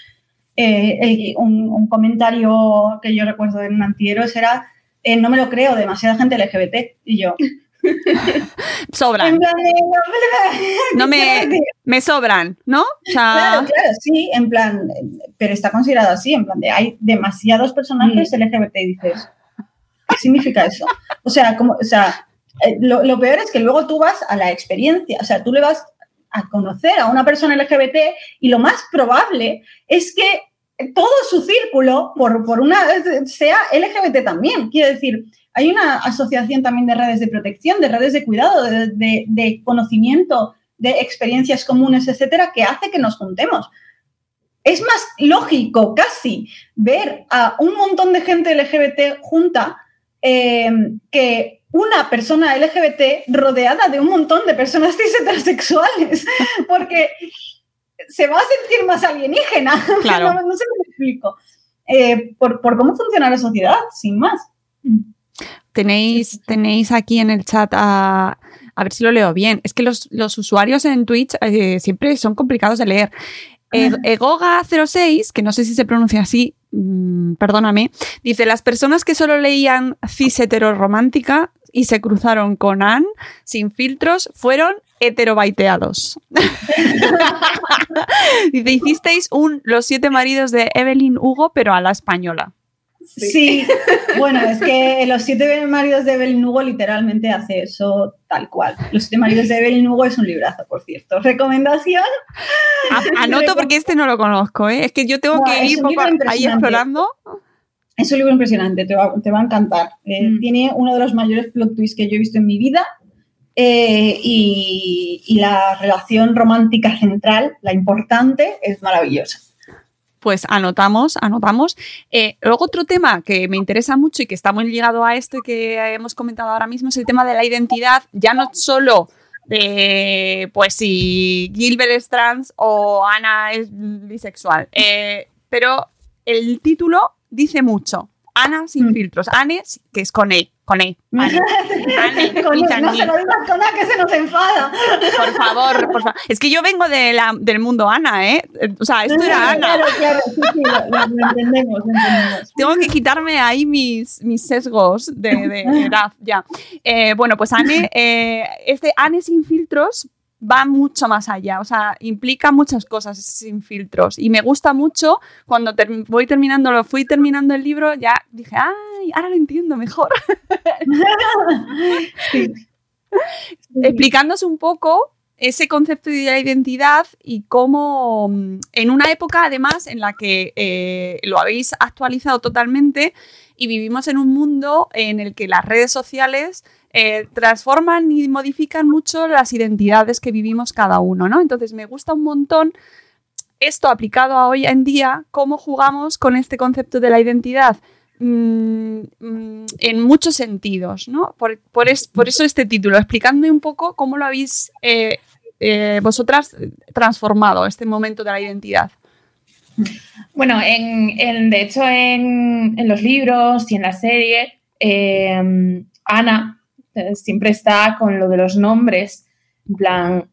Eh, el- un, un comentario que yo recuerdo en Antieros era eh, no me lo creo, demasiada gente LGBT. Y yo, Sobran. no, me, me sobran, ¿no? O sea, Claro, claro, sí, en plan, pero está considerado así, en plan de hay demasiados personajes LGBT y dices, ¿qué significa eso? O sea, como, o sea, eh, lo, lo peor es que luego tú vas a la experiencia, o sea, tú le vas a conocer a una persona LGBT y lo más probable es que todo su círculo, por, por una, sea LGBT también. Quiero decir, hay una asociación también de redes de protección, de redes de cuidado, de, de- conocimiento, de experiencias comunes, etcétera, que hace que nos juntemos. Es más lógico casi ver a un montón de gente LGBT junta eh, que una persona LGBT rodeada de un montón de personas cis heterosexuales, porque se va a sentir más alienígena. Claro. no, no sé explico. Eh, por, por cómo funciona la sociedad, sin más. tenéis, tenéis aquí en el chat a, a ver si lo leo bien. Es que los, los usuarios en Twitch eh, siempre son complicados de leer. E- Egoga06, que no sé si se pronuncia así, mm, perdóname, dice: Las personas que solo leían cis heteroromántica y se cruzaron con Anne sin filtros fueron heterobaiteados. dice: Hicisteis un Los siete maridos de Evelyn Hugo, pero a la española. Sí. bueno, es que Los siete maridos de Evelyn Hugo literalmente hace eso tal cual. Los siete maridos de Evelyn Hugo es un librazo, por cierto. Recomendación. A- Anoto porque este no lo conozco, ¿eh? Es que yo tengo No, que ir un poco ahí explorando. Es un libro impresionante, te va, te va a encantar. Eh, Mm. Tiene uno de los mayores plot twists que yo he visto en mi vida. eh, y, y la relación romántica central, la importante, es maravillosa. Pues anotamos, anotamos. Eh, luego otro tema que me interesa mucho y que está muy ligado a este que hemos comentado ahora mismo es el tema de la identidad, ya no solo de, pues si Gilbert es trans o Ana es bisexual, pero el título dice mucho. Ana sin filtros. Anne, que es con E, con E. Con- with no se E. lo digas con A que se nos enfada. Por favor, por favor. Es que yo vengo de la- del mundo Ana, ¿eh? O sea, esto era Ana. Claro, claro, sí, sí, lo, entendemos, lo entendemos. Tengo que quitarme ahí mis, mis sesgos de, de edad, ya. Eh, bueno, pues Anne, eh, este Anne sin filtros va mucho más allá, o sea, implica muchas cosas sin filtros. Y me gusta mucho cuando ter- voy terminando, lo fui terminando el libro, ya dije, ay, ahora lo entiendo mejor. Explicándose un poco ese concepto de la identidad y cómo mm, en una época además en la que eh, lo habéis actualizado totalmente y vivimos en un mundo en el que las redes sociales eh, transforman y modifican mucho las identidades que vivimos cada uno, ¿no? Entonces me gusta un montón esto aplicado a hoy en día, cómo jugamos con este concepto de la identidad mm, mm, en muchos sentidos, ¿no? Por, por es- por eso este título, explicándome un poco cómo lo habéis eh, eh, vosotras transformado este momento de la identidad. Bueno, en, de hecho, en, en los libros y en la serie, Ana siempre está con lo de los nombres. En plan,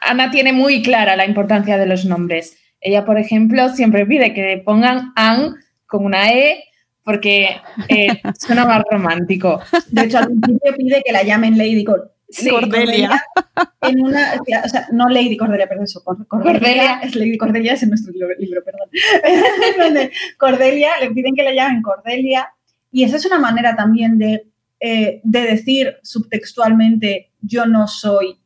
Ana tiene muy clara la importancia de los nombres. Ella, por ejemplo, siempre pide que le pongan An con una E porque eh, suena más romántico. De hecho, al principio pide que la llamen Lady Cor- Sí, Cordelia. En una, o sea, no Lady Cordelia, perdón, eso, Cor- Cordelia, Cordelia. es Lady Cordelia, es en nuestro libro, libro, perdón. Cordelia, le piden que la llamen Cordelia, y esa es una manera también de eh, de decir subtextualmente yo no soy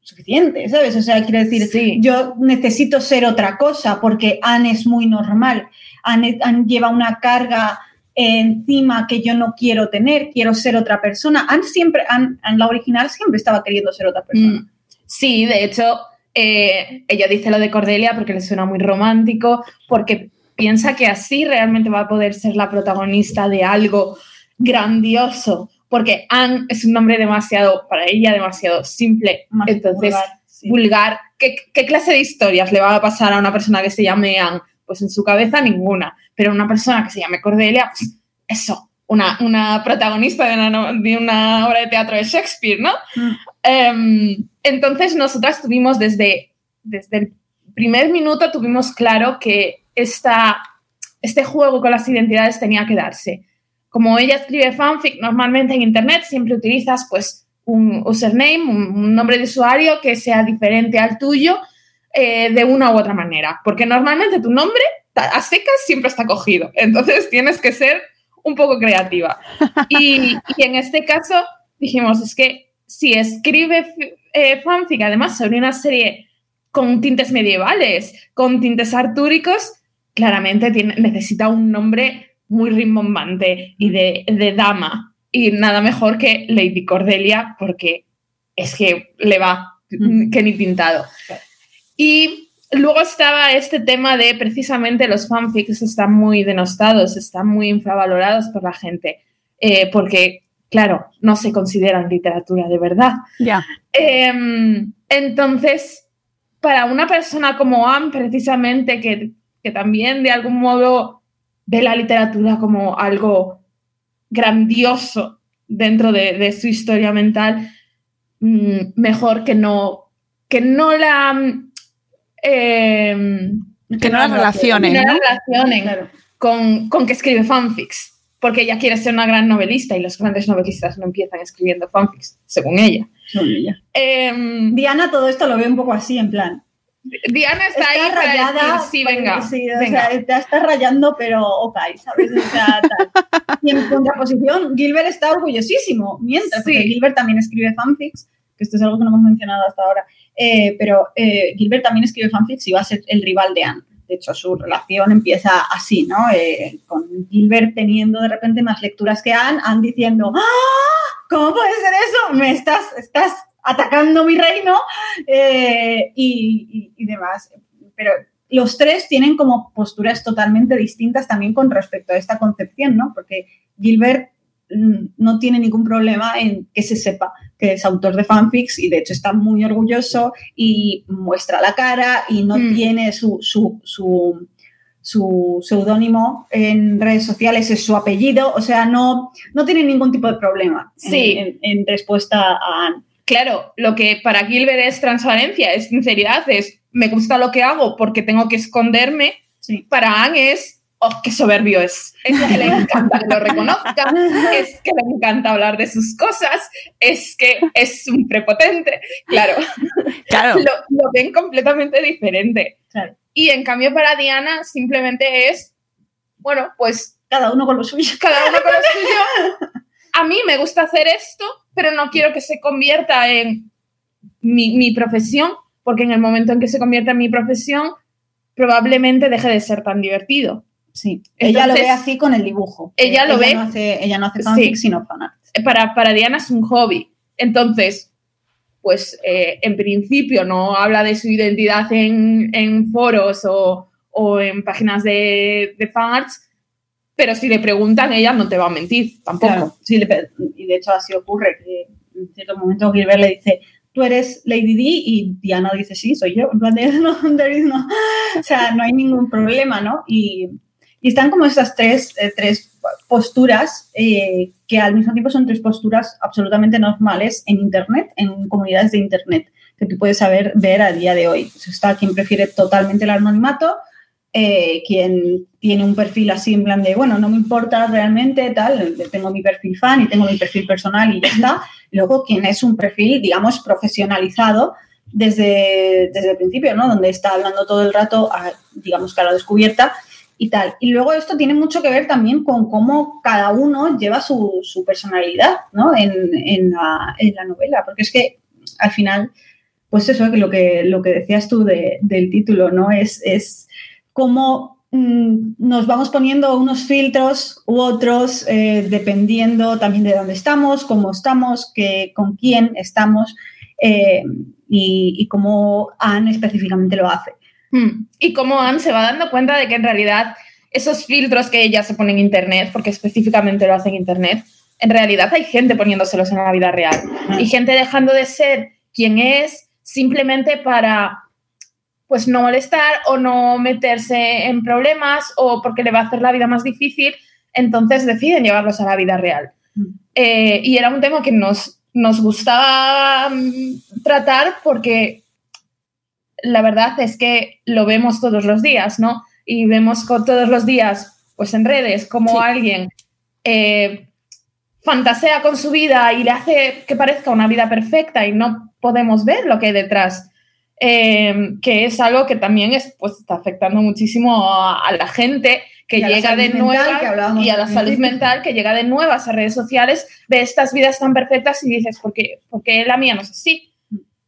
suficiente, ¿sabes? O sea, quiere decir, yo necesito ser otra cosa porque Anne es muy normal, Anne, lleva una carga encima que yo no quiero tener, quiero ser otra persona. Anne siempre, Anne, la original siempre estaba queriendo ser otra persona. Mm. Sí, de hecho, eh, ella dice lo de Cordelia porque le suena muy romántico, porque piensa que así realmente va a poder ser la protagonista de algo grandioso, porque Anne es un nombre demasiado, para ella, demasiado simple. Entonces, vulgar. ¿Qué, clase de historias le va a pasar a una persona que se llame Anne? Pues en su cabeza ninguna. Pero una persona que se llame Cordelia, pues eso, una, una protagonista de una, de una, obra de teatro de Shakespeare, ¿no? Mm. Em, entonces, nosotras tuvimos desde, desde el primer minuto, tuvimos claro que esta, este juego con las identidades tenía que darse como ella escribe fanfic, normalmente en Internet siempre utilizas pues un username, un, nombre de usuario que sea diferente al tuyo eh, de una u otra manera, porque normalmente tu nombre a secas siempre está cogido, entonces tienes que ser un poco creativa. Y, en este caso dijimos, es que si escribe eh, fanfic, además sobre una serie con tintes medievales, con tintes artúricos, claramente tiene, necesita un nombre muy rimbombante y de, dama. Y nada mejor que Lady Cordelia, porque es que le va que ni pintado. Y luego estaba este tema de precisamente los fanfics están muy denostados, están muy infravalorados por la gente, eh, porque, claro, no se consideran literatura de verdad. Ya. Em, entonces, para una persona como Anne, precisamente, que, que también de algún modo ve la literatura como algo grandioso dentro de, su historia mental, mm, mejor que no, que no la... Em, que no la relacionen, con, con, que escribe fanfics, porque ella quiere ser una gran novelista y los grandes novelistas no empiezan escribiendo fanfics, según ella. Em, Diana todo esto lo ve un poco así, en plan, Diana está, ahí rayada. sí, venga. Sí, o sea, te está rayando, pero ok, ¿sabes? O sea, tal. Y en contraposición, Gilbert está orgullosísimo, mientras, que Gilbert también escribe fanfics, que esto es algo que no hemos mencionado hasta ahora, eh, pero eh, Gilbert también escribe fanfics y va a ser el rival de Anne. De hecho, su relación empieza así, ¿no? Eh, con Gilbert teniendo de repente más lecturas que Anne, Anne diciendo, ¡Ah! ¿Cómo puede ser eso? Me estás, estás atacando mi reino eh, y, demás. Pero los tres tienen como posturas totalmente distintas también con respecto a esta concepción, ¿no? Porque Gilbert mm, no tiene ningún problema en que se sepa que es autor de fanfics y de hecho está muy orgulloso y muestra la cara y no mm. tiene su, su, su, seudónimo en redes sociales, es su apellido, o sea, no, no tiene ningún tipo de problema en, en respuesta a Anne. Claro, lo que para Gilbert es transparencia, es sinceridad, es me gusta lo que hago porque tengo que esconderme. Para Anne es, oh, qué soberbio es. Es que le encanta que lo reconozca, es que le encanta hablar de sus cosas, es que es un prepotente. Claro, claro. Lo, ven completamente diferente. Y en cambio para Diana simplemente es, bueno, pues... Cada uno con lo suyo. Cada uno con lo suyo. A mí me gusta hacer esto, pero no quiero que se convierta en mi, profesión, porque en el momento en que se convierta en mi profesión, probablemente deje de ser tan divertido. Sí, ella lo ve así con el dibujo. Ella lo ve. No hace, ella no hace fanfic, sino fanart. Para, para Diana es un hobby. Entonces, pues eh, en principio no habla de su identidad en, foros o, en páginas de, de fanarts, pero si le preguntan, ella no te va a mentir tampoco. sí, y de hecho así ocurre que en cierto momento Gilbert le dice, tú eres Lady D y Diana dice, sí, soy yo. No, no. O sea, no hay ningún problema, ¿no? Y, y están como estas tres, eh, tres posturas eh, que al mismo tiempo son tres posturas absolutamente normales en Internet, en comunidades de Internet, que tú puedes saber ver a día de hoy. Pues está quien prefiere totalmente el anonimato, eh, quien tiene un perfil así en plan de, bueno, no me importa realmente, tal, tengo mi perfil fan y tengo mi perfil personal y ya está. Luego, quien es un perfil, digamos, profesionalizado desde, desde el principio, ¿no? Donde está hablando todo el rato, digamos, que a la descubierta y tal. Y luego esto tiene mucho que ver también con cómo cada uno lleva su, su personalidad ¿no? en, en, la, en, la, novela, porque es que al final, pues eso, lo que, lo que decías tú de, del título, ¿no? Es, es cómo mmm, nos vamos poniendo unos filtros u otros eh, dependiendo también de dónde estamos, cómo estamos, que, con quién estamos eh, y, y cómo Anne específicamente lo hace. Hmm. Y cómo Anne se va dando cuenta de que en realidad esos filtros que ella se pone en Internet, porque específicamente lo hace en Internet, en realidad hay gente poniéndoselos en la vida real. Y gente dejando de ser quien es simplemente para pues no molestar o no meterse en problemas o porque le va a hacer la vida más difícil, entonces deciden llevarlos a la vida real. Eh, y era un tema que nos, nos gustaba mm, tratar porque la verdad es que lo vemos todos los días, ¿no? Y vemos todos los días, pues en redes, como sí. alguien eh, fantasea con su vida y le hace que parezca una vida perfecta y no podemos ver lo que hay detrás. Eh, que es algo que también es, pues, está afectando muchísimo a, a la gente que llega de nuevas y a la salud mental que llega de nuevas a redes sociales, ve estas vidas tan perfectas y dices, ¿por qué, ¿por qué la mía no es así?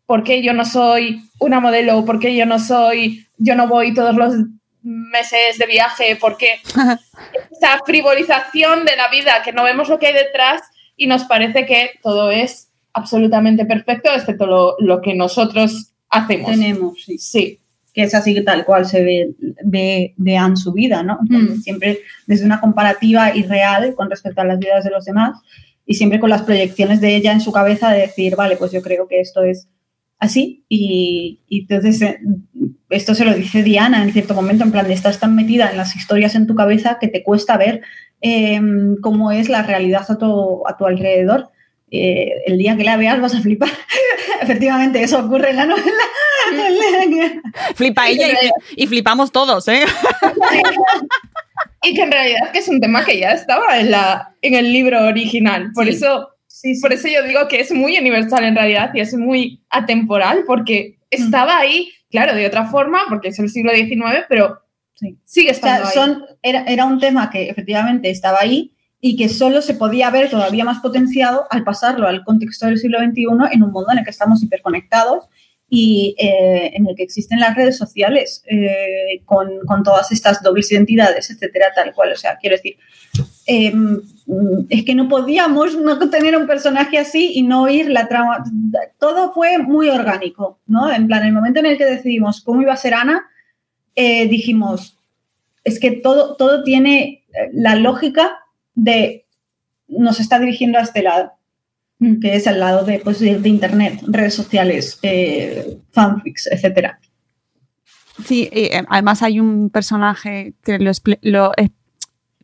¿Por qué yo no soy una modelo? ¿Por qué yo no soy, yo no voy todos los meses de viaje? ¿Por qué esta frivolización de la vida que no vemos lo que hay detrás y nos parece que todo es absolutamente perfecto, excepto lo, lo que nosotros hacemos. Tenemos, sí. sí. Que es así tal cual se ve, ve, vean su vida, ¿no? Mm. Siempre desde una comparativa irreal con respecto a las vidas de los demás y siempre con las proyecciones de ella en su cabeza de decir, vale, pues yo creo que esto es así y, y entonces eh, esto se lo dice Diana en cierto momento, en plan de estás tan metida en las historias en tu cabeza que te cuesta ver eh, cómo es la realidad a tu, a tu alrededor. Eh, el día que la veas vas a flipar. Efectivamente, eso ocurre en la novela. Flipa ella y, y, flipamos todos, ¿eh? y que en realidad que es un tema que ya estaba en, la, en el libro original. Por, sí. eso, sí, sí. por eso yo digo que es muy universal en realidad y es muy atemporal porque estaba ahí, claro, de otra forma, porque es el siglo XIX, pero sigue estando o sea, son, era, era un tema que efectivamente estaba ahí, y que solo se podía ver todavía más potenciado al pasarlo al contexto del siglo XXI en un mundo en el que estamos hiperconectados y eh, en el que existen las redes sociales eh, con, con, todas estas dobles identidades, etcétera, tal cual. O sea, quiero decir, eh, es que no podíamos no tener un personaje así y no oír la trama. Todo fue muy orgánico, ¿no? En plan, el momento en el que decidimos cómo iba a ser Ana, eh, dijimos, es que todo, todo tiene la lógica de nos está dirigiendo a este lado, que es el lado de, pues, de, de Internet, redes sociales, eh, fanfics, etc. Sí, eh, además hay un personaje que lo, lo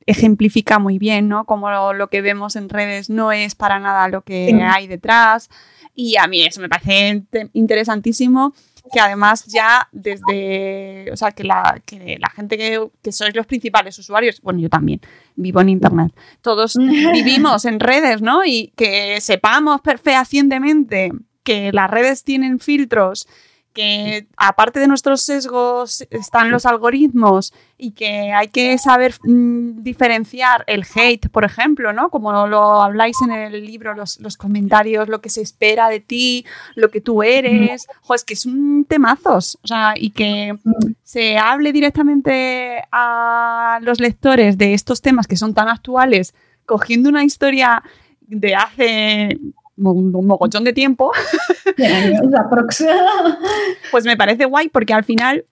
ejemplifica muy bien, ¿no? Como lo, lo, que vemos en redes no es para nada lo que sí. hay detrás. Y a mí eso me parece interesantísimo que además ya desde, o sea, que la, que la gente que, que, sois los principales usuarios, bueno, yo también vivo en Internet, todos vivimos en redes, ¿no? Y que sepamos fehacientemente que las redes tienen filtros que aparte de nuestros sesgos están los algoritmos y que hay que saber mmm, diferenciar el hate, por ejemplo, ¿no? Como lo habláis en el libro, los, los, comentarios, lo que se espera de ti, lo que tú eres. Jo, es que es un temazos. O sea, y que se hable directamente a los lectores de estos temas que son tan actuales, cogiendo una historia de hace un, un mogollón de tiempo, pues me parece guay porque al final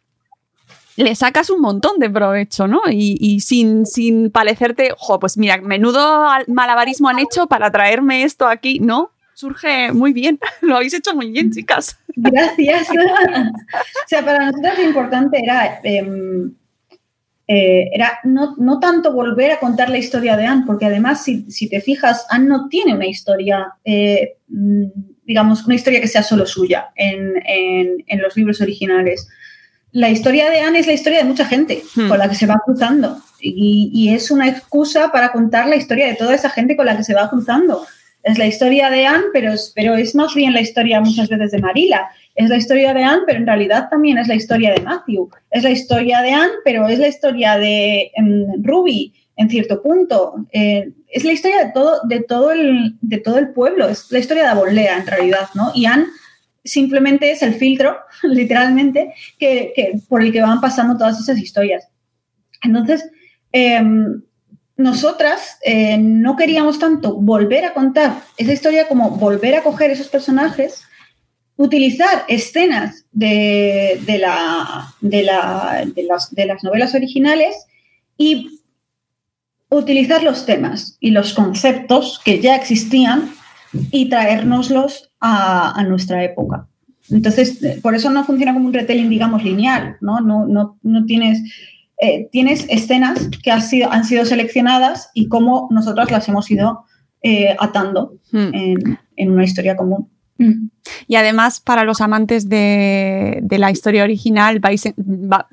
le sacas un montón de provecho, ¿no? Y, y sin, sin parecerte, jo, pues mira, menudo malabarismo han hecho para traerme esto aquí, ¿no? Surge muy bien, lo habéis hecho muy bien, chicas. Gracias. o sea, para nosotros lo importante era eh, eh, era no, no, tanto volver a contar la historia de Anne, porque además, si, si te fijas, Anne no tiene una historia, eh, digamos, una historia que sea solo suya en, en, en, los libros originales. La historia de Anne es la historia de mucha gente hmm. con la que se va cruzando y, y, es una excusa para contar la historia de toda esa gente con la que se va cruzando. Es la historia de Anne, pero es, pero es más bien la historia muchas veces de Marila. Es la historia de Anne, pero en realidad también es la historia de Matthew. Es la historia de Anne, pero es la historia de em, Ruby en cierto punto. Eh, es la historia de todo, de, todo el, de todo el pueblo. Es la historia de Abolea, en realidad, ¿no? Y Anne simplemente es el filtro, literalmente, que, por el que van pasando todas esas historias. Entonces, em, nosotras eh, no queríamos tanto volver a contar esa historia como volver a coger esos personajes, utilizar escenas de, la, de, las, de las novelas originales y utilizar los temas y los conceptos que ya existían y traérnoslos a, nuestra época. Entonces, por eso no funciona como un retelling, digamos, lineal, ¿no? No, no, no tienes eh, tienes escenas que han sido, han sido seleccionadas y cómo nosotros las hemos ido eh, atando hmm. en, una historia común. Y además, para los amantes de, la historia original,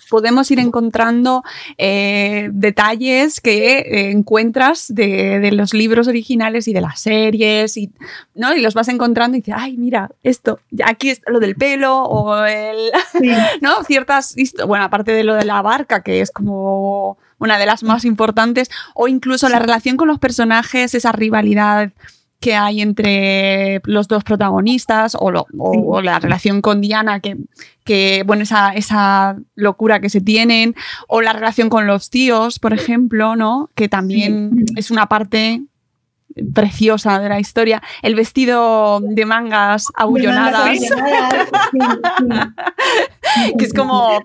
podemos ir encontrando eh, detalles que encuentras de, los libros originales y de las series, y, ¿no? y los vas encontrando y dices, ay, mira, esto, aquí es lo del pelo, o el. ¿no? Ciertas. Bueno, aparte de lo de la barca, que es como una de las más importantes, o incluso la relación con los personajes, esa rivalidad que hay entre los dos protagonistas o, la relación con Diana, que, que bueno, esa, esa, locura que se tienen, o la relación con los tíos, por ejemplo, ¿no? Que también es una parte preciosa de la historia. El vestido de mangas abullonadas. que es como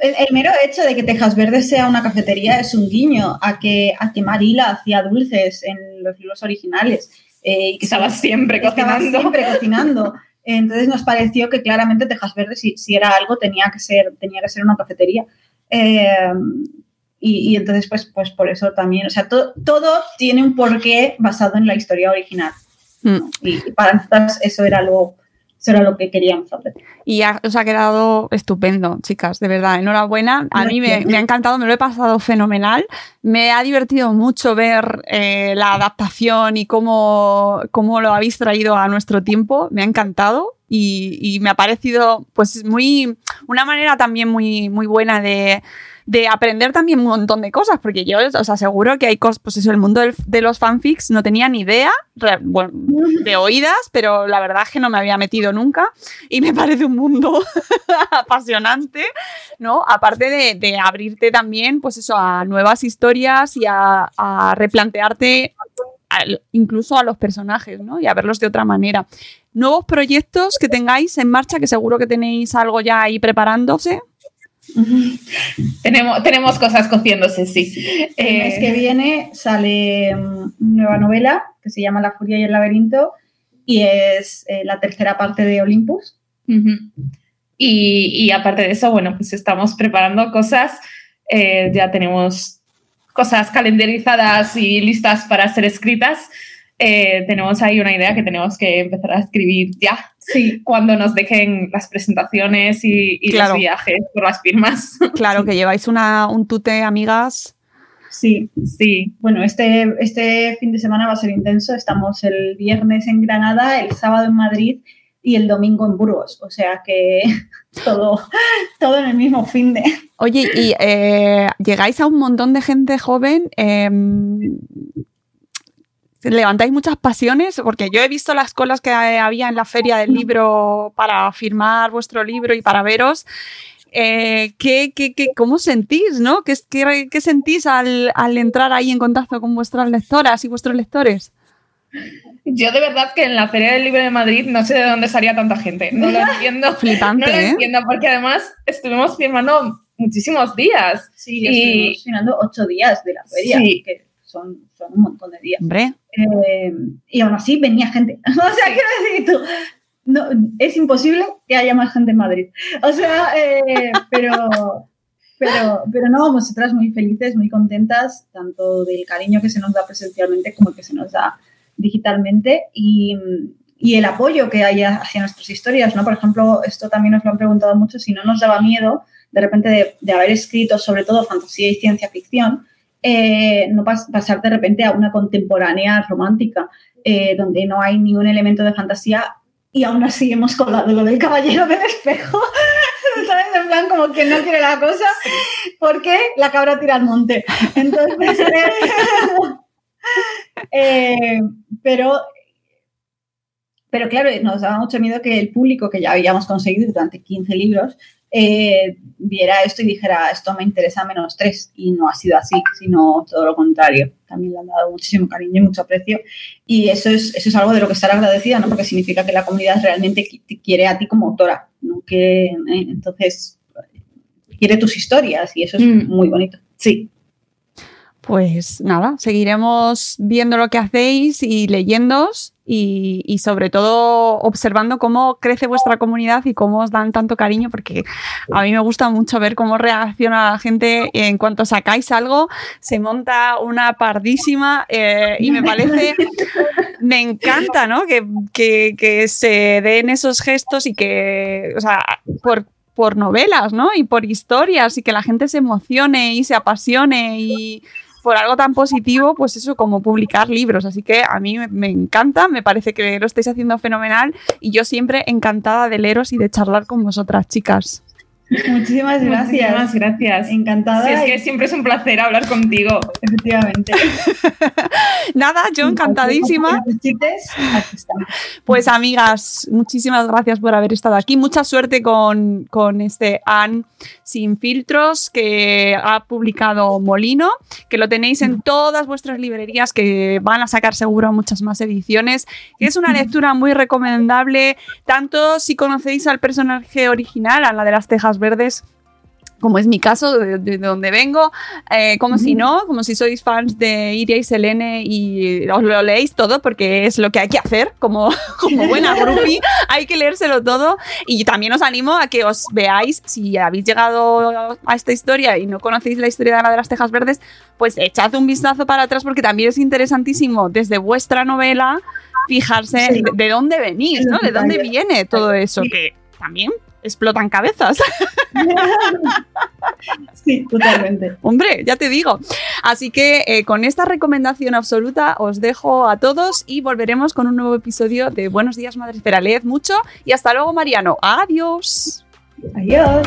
el, mero hecho de que Tejas Verde sea una cafetería es un guiño a que, a que Marila hacía dulces en los libros originales. Eh, y que estaba siempre cocinando. siempre cocinando. Entonces nos pareció que claramente Tejas Verde, si, si, era algo, tenía que ser, tenía que ser una cafetería. Eh, y, entonces, pues, pues por eso también, o sea, todo tiene un porqué basado en la historia original. Mm. Y, para nosotros eso era algo eso era lo que queríamos hacer. Y os ha quedado estupendo, chicas, de verdad. Enhorabuena. A mí me, ha encantado, me lo he pasado fenomenal. Me ha divertido mucho ver eh, la adaptación y cómo, cómo lo habéis traído a nuestro tiempo. Me ha encantado. Y, y me ha parecido, pues, muy, una manera también muy, muy buena de, de aprender también un montón de cosas, porque yo os aseguro que hay cosas, pues eso, el mundo de los fanfics no tenía ni idea, de oídas, pero la verdad es que no me había metido nunca y me parece un mundo apasionante, ¿no? Aparte de, abrirte también, pues eso, a nuevas historias y a, replantearte incluso a los personajes, ¿no? Y a verlos de otra manera. Nuevos proyectos que tengáis en marcha, que seguro que tenéis algo ya ahí preparándose tenemos, tenemos cosas cociéndose, sí. El mes que eh, viene sale una nueva novela que se llama La Furia y el Laberinto y es eh, la tercera parte de Olympus. y, aparte de eso, bueno, pues estamos preparando cosas, eh, ya tenemos cosas calendarizadas y listas para ser escritas. Eh, tenemos ahí una idea que tenemos que empezar a escribir ya, sí. cuando nos dejen las presentaciones y, los viajes por las firmas. Claro, que lleváis una, un tute, amigas. Sí, sí. Bueno, este, este fin de semana va a ser intenso. Estamos el viernes en Granada, el sábado en Madrid y el domingo en Burgos. O sea que todo, todo en el mismo fin de. Oye, y eh, llegáis a un montón de gente joven. Em, levantáis muchas pasiones, porque yo he visto las colas que había en la feria del libro para firmar vuestro libro y para veros. Eh, ¿qué, qué, qué, cómo sentís, no? ¿Qué, qué sentís al, al, entrar ahí en contacto con vuestras lectoras y vuestros lectores? Yo de verdad que en la Feria del Libro de Madrid no sé de dónde salía tanta gente. No lo entiendo. Flipante, no lo ¿eh? entiendo, porque además estuvimos firmando muchísimos días. Sí, y... estuvimos firmando ocho días de la feria. Sí son, son un montón de días. Eh, y aún así venía gente. o sea, quiero decir tú, no, es imposible que haya más gente en Madrid. O sea, eh, pero, pero, pero no, nosotras muy felices, muy contentas, tanto del cariño que se nos da presencialmente como que se nos da digitalmente y, y el apoyo que hay hacia nuestras historias, ¿no? Por ejemplo, esto también nos lo han preguntado mucho, si no nos daba miedo de repente de, de haber escrito sobre todo fantasía y ciencia ficción, eh, no pasar de repente a una contemporánea romántica. eh, donde no hay ni un elemento de fantasía y aún así hemos colado lo del caballero del espejo. ¿Sabes? En plan, como que no quiere la cosa porque la cabra tira al monte. Entonces, eh, pero pero claro, nos daba mucho miedo que el público que ya habíamos conseguido durante 15 libros eh, viera esto y dijera, esto me interesa menos tres. Y no ha sido así, sino todo lo contrario. También le han dado muchísimo cariño y mucho aprecio. Y eso es, eso es algo de lo que estar agradecida, ¿no? Porque significa que la comunidad realmente te quiere a ti como autora. ¿no? Que, eh, entonces, quiere tus historias y eso es Mm. muy bonito. Sí. Pues nada, seguiremos viendo lo que hacéis y leyéndoos y, y sobre todo observando cómo crece vuestra comunidad y cómo os dan tanto cariño, porque a mí me gusta mucho ver cómo reacciona la gente en cuanto sacáis algo, se monta una pardísima eh, y me parece, me encanta, ¿no? Que, que- que se den esos gestos y que, o sea, por por novelas, ¿no? Y por historias y que la gente se emocione y se apasione y por algo tan positivo, pues eso, como publicar libros. Así que a mí me, me encanta, me parece que lo estáis haciendo fenomenal y yo siempre encantada de leeros y de charlar con vosotras, chicas. Muchísimas gracias. Muchísimas gracias. Encantada. Sí, es que y- siempre es un placer hablar contigo. Efectivamente. Nada, yo encantadísima. Pues amigas, muchísimas gracias por haber estado aquí. Mucha suerte con, con este An sin filtros que ha publicado Molino, que lo tenéis en todas vuestras librerías, que van a sacar seguro muchas más ediciones, que es una lectura muy recomendable, tanto si conocéis al personaje original, a la de las Tejas Verdes, como es mi caso, de, de donde vengo, eh, como si no, como si sois fans de Iria y Selene y os lo leéis todo porque es lo que hay que hacer como, como buena groupie, hay que leérselo todo. Y también os animo a que os veáis, si habéis llegado a esta historia y no conocéis la historia de la de las Tejas Verdes, pues echad un vistazo para atrás porque también es interesantísimo desde vuestra novela fijarse Sí. de, de dónde venís, ¿no? De dónde viene todo eso, que también explotan cabezas. Sí, totalmente. Hombre, ya te digo. Así que eh, con esta recomendación absoluta os dejo a todos y volveremos con un nuevo episodio de Buenos días, Madre Espera. Leed mucho y hasta luego, Mariano. Adiós. Adiós.